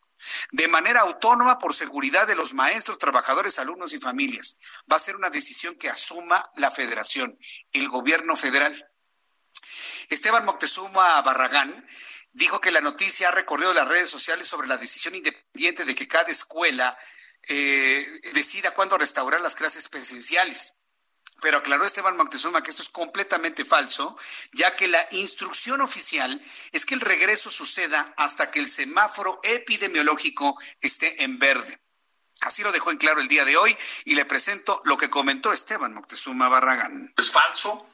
de manera autónoma por seguridad de los maestros, trabajadores, alumnos y familias. Va a ser una decisión que asuma la federación, el gobierno federal. Esteban Moctezuma Barragán dijo que la noticia ha recorrido las redes sociales sobre la decisión independiente de que cada escuela eh, decida cuándo restaurar las clases presenciales. Pero aclaró Esteban Moctezuma que esto es completamente falso, ya que la instrucción oficial es que el regreso suceda hasta que el semáforo epidemiológico esté en verde. Así lo dejó en claro el día de hoy y le presento lo que comentó Esteban Moctezuma Barragán. Es falso,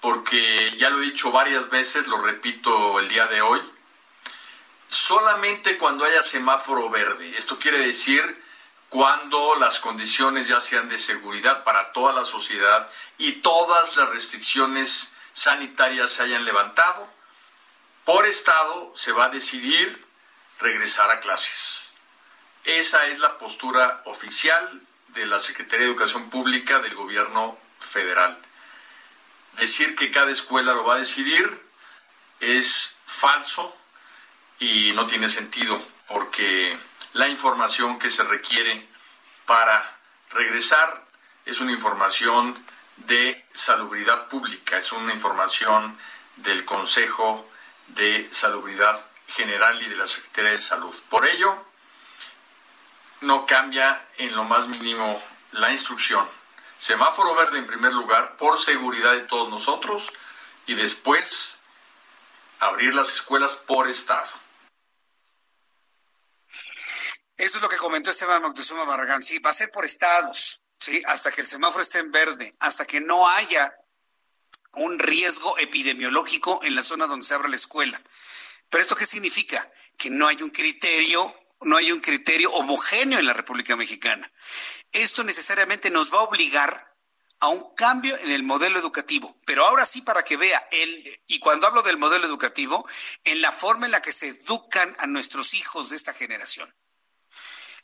porque ya lo he dicho varias veces, lo repito el día de hoy, solamente cuando haya semáforo verde. Esto quiere decir cuando las condiciones ya sean de seguridad para toda la sociedad y todas las restricciones sanitarias se hayan levantado, por estado se va a decidir regresar a clases. Esa es la postura oficial de la Secretaría de Educación Pública del Gobierno federal. Decir que cada escuela lo va a decidir es falso y no tiene sentido porque la información que se requiere para regresar es una información de salubridad pública, es una información del Consejo de Salubridad General y de la Secretaría de Salud. Por ello, no cambia en lo más mínimo la instrucción. Semáforo verde en primer lugar por seguridad de todos nosotros y después abrir las escuelas por estado. Eso es lo que comentó Esteban Moctezuma Barragán. Sí, va a ser por estados, sí, hasta que el semáforo esté en verde, hasta que no haya un riesgo epidemiológico en la zona donde se abra la escuela. Pero esto qué significa? Que no hay un criterio, no hay un criterio homogéneo en la República Mexicana. Esto necesariamente nos va a obligar a un cambio en el modelo educativo. Pero ahora sí, para que vea, el, y cuando hablo del modelo educativo, en la forma en la que se educan a nuestros hijos de esta generación.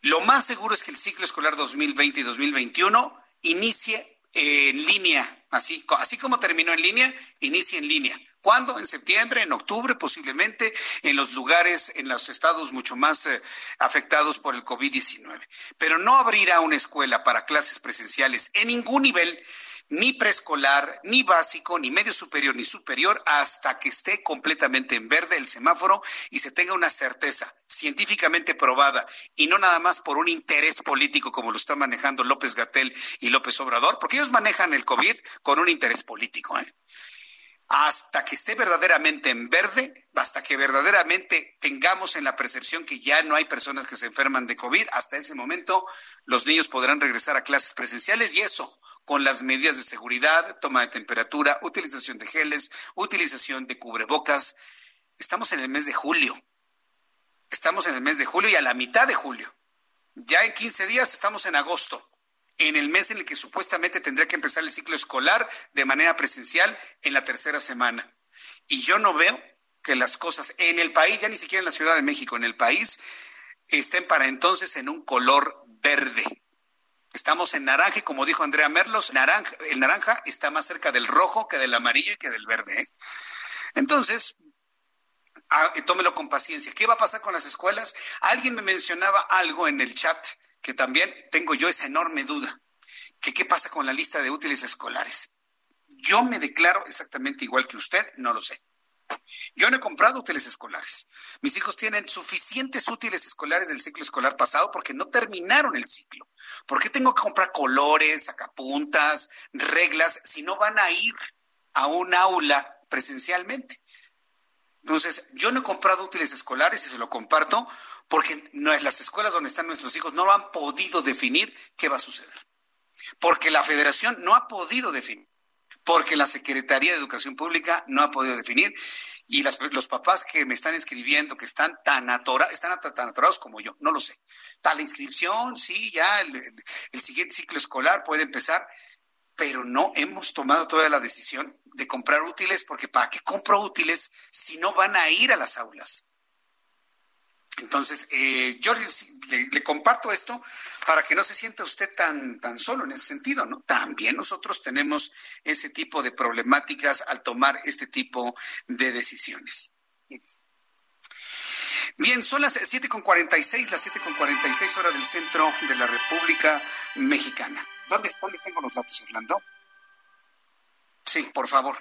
Lo más seguro es que el ciclo escolar 2020 y 2021 inicie en línea, así, como terminó en línea, inicie en línea. ¿Cuándo? En septiembre, en octubre, posiblemente, en los lugares, en los estados mucho más eh, afectados por el COVID-19. Pero no abrirá una escuela para clases presenciales en ningún nivel ni preescolar, ni básico, ni medio superior, ni superior, hasta que esté completamente en verde el semáforo y se tenga una certeza científicamente probada y no nada más por un interés político como lo está manejando López Gatel y López Obrador, porque ellos manejan el COVID con un interés político. ¿eh? Hasta que esté verdaderamente en verde, hasta que verdaderamente tengamos en la percepción que ya no hay personas que se enferman de COVID, hasta ese momento los niños podrán regresar a clases presenciales y eso con las medidas de seguridad, toma de temperatura, utilización de geles, utilización de cubrebocas. Estamos en el mes de julio. Estamos en el mes de julio y a la mitad de julio. Ya en 15 días estamos en agosto, en el mes en el que supuestamente tendría que empezar el ciclo escolar de manera presencial en la tercera semana. Y yo no veo que las cosas en el país, ya ni siquiera en la Ciudad de México, en el país, estén para entonces en un color verde. Estamos en naranja y como dijo Andrea Merlos, naranja, el naranja está más cerca del rojo que del amarillo y que del verde. ¿eh? Entonces, ah, tómelo con paciencia. ¿Qué va a pasar con las escuelas? Alguien me mencionaba algo en el chat que también tengo yo esa enorme duda. Qué pasa con la lista de útiles escolares. Yo me declaro exactamente igual que usted, no lo sé. Yo no he comprado útiles escolares. Mis hijos tienen suficientes útiles escolares del ciclo escolar pasado porque no terminaron el ciclo. ¿Por qué tengo que comprar colores, sacapuntas, reglas si no van a ir a un aula presencialmente? Entonces, yo no he comprado útiles escolares y se lo comparto porque las escuelas donde están nuestros hijos no han podido definir qué va a suceder. Porque la federación no ha podido definir porque la Secretaría de Educación Pública no ha podido definir y los papás que me están escribiendo, que están tan, atorados, están tan atorados como yo, no lo sé. Tal inscripción, sí, ya el, el, siguiente ciclo escolar puede empezar, pero no hemos tomado todavía la decisión de comprar útiles, porque ¿para qué compro útiles si no van a ir a las aulas? Entonces, eh, yo le, comparto esto para que no se sienta usted tan, tan solo en ese sentido, ¿no? También nosotros tenemos ese tipo de problemáticas al tomar este tipo de decisiones. Bien, son las 7.46, las 7.46 horas del centro de la República Mexicana. ¿Dónde, ¿Dónde tengo los datos, Orlando? Sí, por favor.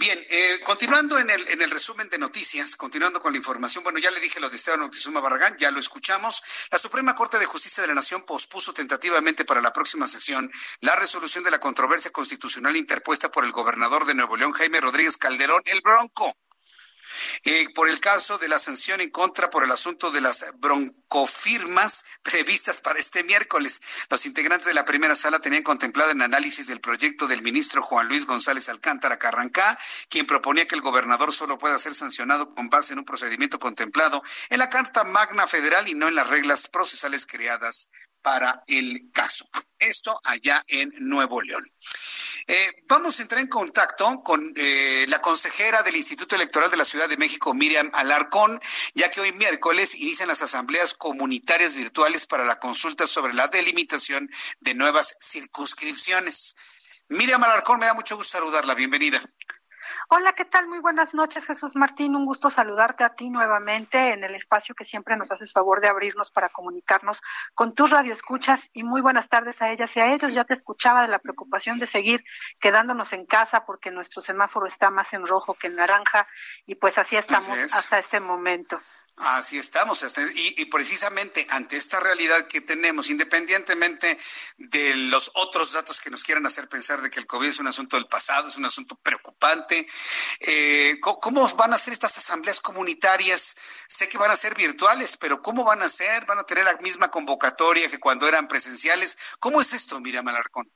Bien, eh, continuando en el, en el resumen de noticias, continuando con la información, bueno, ya le dije lo de Esteban Moctezuma Barragán, ya lo escuchamos. La Suprema Corte de Justicia de la Nación pospuso tentativamente para la próxima sesión la resolución de la controversia constitucional interpuesta por el gobernador de Nuevo León, Jaime Rodríguez Calderón, el Bronco eh, por el caso de la sanción en contra por el asunto de las broncofirmas previstas para este miércoles. Los integrantes de la primera sala tenían contemplado el análisis del proyecto del ministro Juan Luis González Alcántara Carrancá, quien proponía que el gobernador solo pueda ser sancionado con base en un procedimiento contemplado en la Carta Magna Federal y no en las reglas procesales creadas para el caso. Esto allá en Nuevo León. Eh, vamos a entrar en contacto con eh, la consejera del Instituto Electoral de la Ciudad de México, Miriam Alarcón, ya que hoy miércoles inician las asambleas comunitarias virtuales para la consulta sobre la delimitación de nuevas circunscripciones. Miriam Alarcón, me da mucho gusto saludarla. Bienvenida. Hola, ¿qué tal? Muy buenas noches, Jesús Martín. Un gusto saludarte a ti nuevamente en el espacio que siempre nos haces favor de abrirnos para comunicarnos con tus radioescuchas y muy buenas tardes a ellas y a ellos. Ya te escuchaba de la preocupación de seguir quedándonos en casa porque nuestro semáforo está más en rojo que en naranja y pues así estamos hasta este momento. Así estamos, y, precisamente ante esta realidad que tenemos, independientemente de los otros datos que nos quieran hacer pensar de que el COVID es un asunto del pasado, es un asunto preocupante, eh, ¿cómo van a ser estas asambleas comunitarias? Sé que van a ser virtuales, pero ¿cómo van a ser? ¿Van a tener la misma convocatoria que cuando eran presenciales? ¿Cómo es esto, Miriam Alarcón?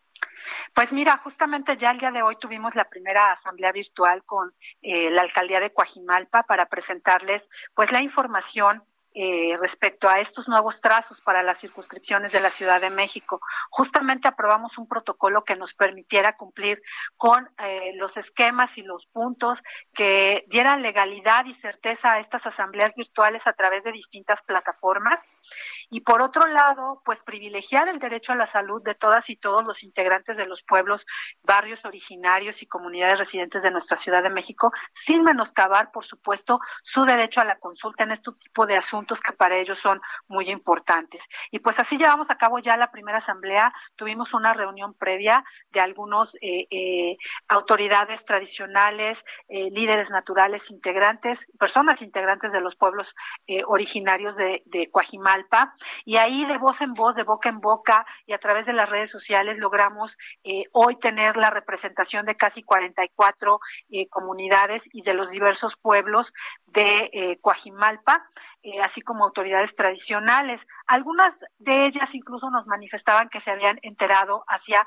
Pues mira, justamente ya el día de hoy tuvimos la primera asamblea virtual con eh, la alcaldía de Coajimalpa para presentarles pues la información eh, respecto a estos nuevos trazos para las circunscripciones de la Ciudad de México. Justamente aprobamos un protocolo que nos permitiera cumplir con eh, los esquemas y los puntos que dieran legalidad y certeza a estas asambleas virtuales a través de distintas plataformas. Y por otro lado, pues privilegiar el derecho a la salud de todas y todos los integrantes de los pueblos, barrios originarios y comunidades residentes de nuestra Ciudad de México, sin menoscabar, por supuesto, su derecho a la consulta en este tipo de asuntos que para ellos son muy importantes. Y pues así llevamos a cabo ya la primera asamblea. Tuvimos una reunión previa de algunos eh, eh, autoridades tradicionales, eh, líderes naturales integrantes, personas integrantes de los pueblos originarios de, de Coajimalpa. Y ahí de voz en voz, de boca en boca y a través de las redes sociales logramos hoy tener la representación de casi 44 comunidades y de los diversos pueblos de Coajimalpa. Eh, así como autoridades tradicionales. Algunas de ellas incluso nos manifestaban que se habían enterado hacia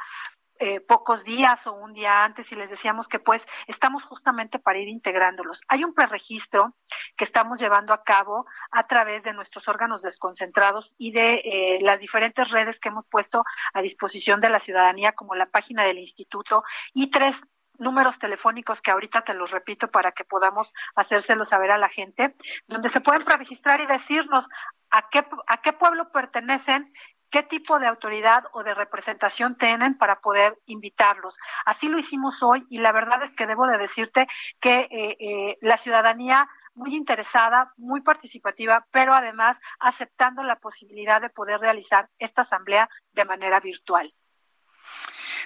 eh, pocos días o un día antes y les decíamos que pues estamos justamente para ir integrándolos. Hay un preregistro que estamos llevando a cabo a través de nuestros órganos desconcentrados y de eh, las diferentes redes que hemos puesto a disposición de la ciudadanía como la página del instituto y tres números telefónicos que ahorita te los repito para que podamos hacérselo saber a la gente, donde se pueden preregistrar y decirnos a qué, a qué pueblo pertenecen, qué tipo de autoridad o de representación tienen para poder invitarlos. Así lo hicimos hoy y la verdad es que debo de decirte que eh, eh, la ciudadanía muy interesada, muy participativa, pero además aceptando la posibilidad de poder realizar esta asamblea de manera virtual.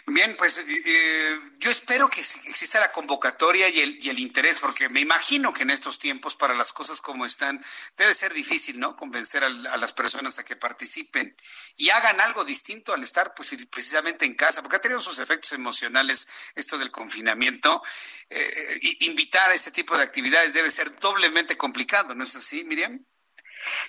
Bien, pues eh, eh, yo espero que exista la convocatoria y el, interés, porque me imagino que en estos tiempos, para las cosas como están, debe ser difícil, ¿no? Convencer a, las personas a que participen y hagan algo distinto al estar pues, precisamente en casa, porque ha tenido sus efectos emocionales esto del confinamiento. Eh, invitar a este tipo de actividades debe ser doblemente complicado, ¿no es así, Miriam?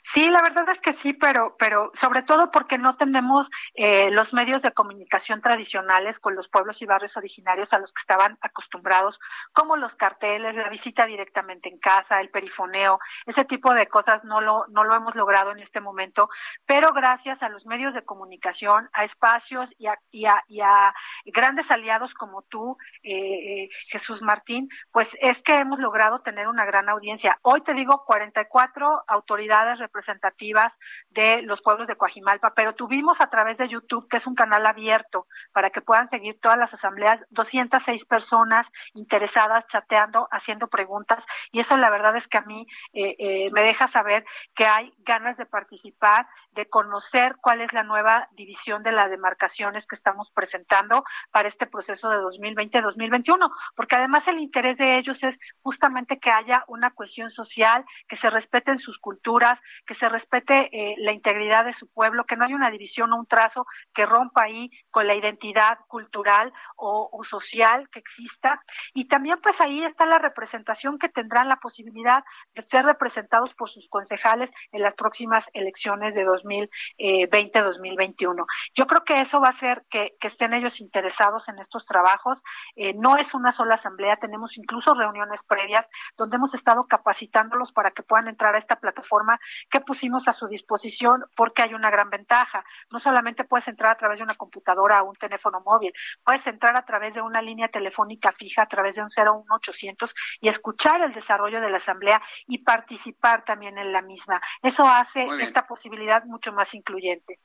Sí, la verdad es que sí, pero, pero sobre todo porque no tenemos eh, los medios de comunicación tradicionales con los pueblos y barrios originarios a los que estaban acostumbrados, como los carteles, la visita directamente en casa, el perifoneo, ese tipo de cosas no lo, no lo hemos logrado en este momento, pero gracias a los medios de comunicación, a espacios y a, y a, y a grandes aliados como tú, eh, eh, Jesús Martín, pues es que hemos logrado tener una gran audiencia. Hoy te digo 44 autoridades representativas de los pueblos de Coajimalpa, pero tuvimos a través de YouTube, que es un canal abierto para que puedan seguir todas las asambleas, 206 personas interesadas chateando, haciendo preguntas, y eso la verdad es que a mí eh, eh, me deja saber que hay ganas de participar, de conocer cuál es la nueva división de las demarcaciones que estamos presentando para este proceso de 2020-2021, porque además el interés de ellos es justamente que haya una cohesión social, que se respeten sus culturas, que se respete eh, la integridad de su pueblo, que no haya una división o un trazo que rompa ahí con la identidad cultural o, o social que exista. Y también pues ahí está la representación que tendrán la posibilidad de ser representados por sus concejales en las próximas elecciones de 2020-2021. Yo creo que eso va a hacer que, estén ellos interesados en estos trabajos. Eh, no es una sola asamblea, tenemos incluso reuniones previas donde hemos estado capacitándolos para que puedan entrar a esta plataforma que pusimos a su disposición porque hay una gran ventaja. No solamente puedes entrar a través de una computadora o un teléfono móvil, puedes entrar a través de una línea telefónica fija, a través de un 01800 y escuchar el desarrollo de la asamblea y participar también en la misma. Eso hace esta posibilidad mucho más incluyente.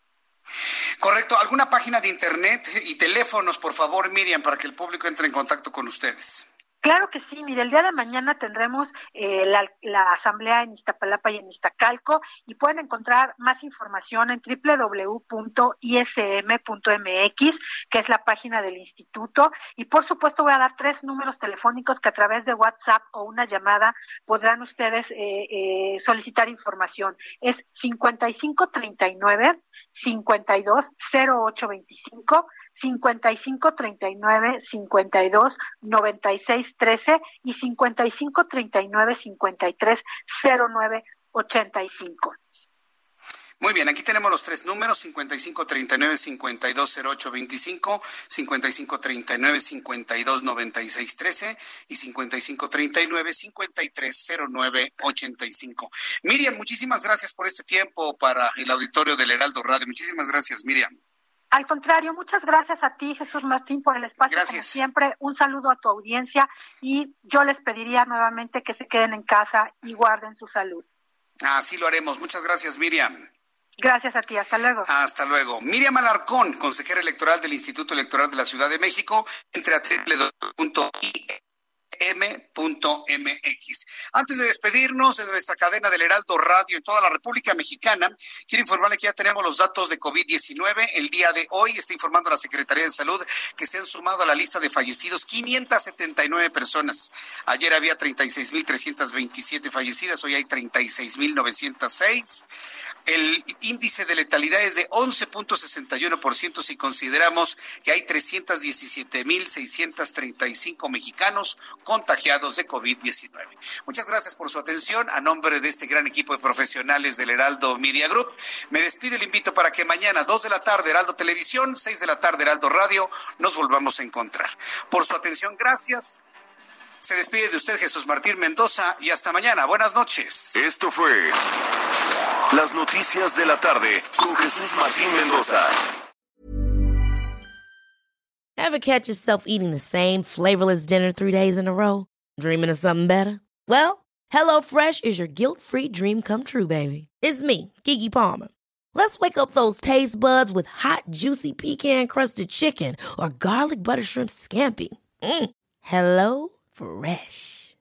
Correcto. ¿Alguna página de internet y teléfonos, por favor, Miriam, para que el público entre en contacto con ustedes? Claro que sí, mire, el día de mañana tendremos eh, la, asamblea en Iztapalapa y en Iztacalco y pueden encontrar más información en www.ism.mx, que es la página del instituto. Y por supuesto voy a dar tres números telefónicos que a través de WhatsApp o una llamada podrán ustedes eh, eh, solicitar información. Es 5539 520825 55 39 52 96 13 y 55 39 53 09 85. Muy bien, aquí tenemos los tres números, 5539-520825, 5539-529613 y 5539-530985. Miriam, muchísimas gracias por este tiempo para el auditorio del Heraldo Radio. Muchísimas gracias, Miriam. Al contrario, muchas gracias a ti, Jesús Martín, por el espacio. Como siempre, un saludo a tu audiencia y yo les pediría nuevamente que se queden en casa y guarden su salud. Así lo haremos. Muchas gracias, Miriam. Gracias a ti, hasta luego. Hasta luego. Miriam Alarcón, consejera electoral del Instituto Electoral de la Ciudad de México, entre a m.mx. Antes de despedirnos de nuestra cadena del Heraldo Radio en toda la República Mexicana, quiero informarle que ya tenemos los datos de COVID-19. El día de hoy está informando la Secretaría de Salud que se han sumado a la lista de fallecidos 579 personas. Ayer había 36.327 fallecidas, hoy hay 36.906. El índice de letalidad es de 11.61% si consideramos que hay 317.635 mexicanos contagiados de COVID-19. Muchas gracias por su atención. A nombre de este gran equipo de profesionales del Heraldo Media Group, me despido y le invito para que mañana, 2 de la tarde, Heraldo Televisión, 6 de la tarde, Heraldo Radio, nos volvamos a encontrar. Por su atención, gracias. Se despide de usted Jesús Martín Mendoza y hasta mañana. Buenas noches. Esto fue Las Noticias de la Tarde con Jesús Martín Mendoza. Ever catch yourself eating the same flavorless dinner three days in a row? Dreaming of something better? Well, HelloFresh is your guilt-free dream come true, baby. It's me, Kiki Palmer. Let's wake up those taste buds with hot, juicy pecan-crusted chicken or garlic butter shrimp scampi. Mm. Hello? Fresh.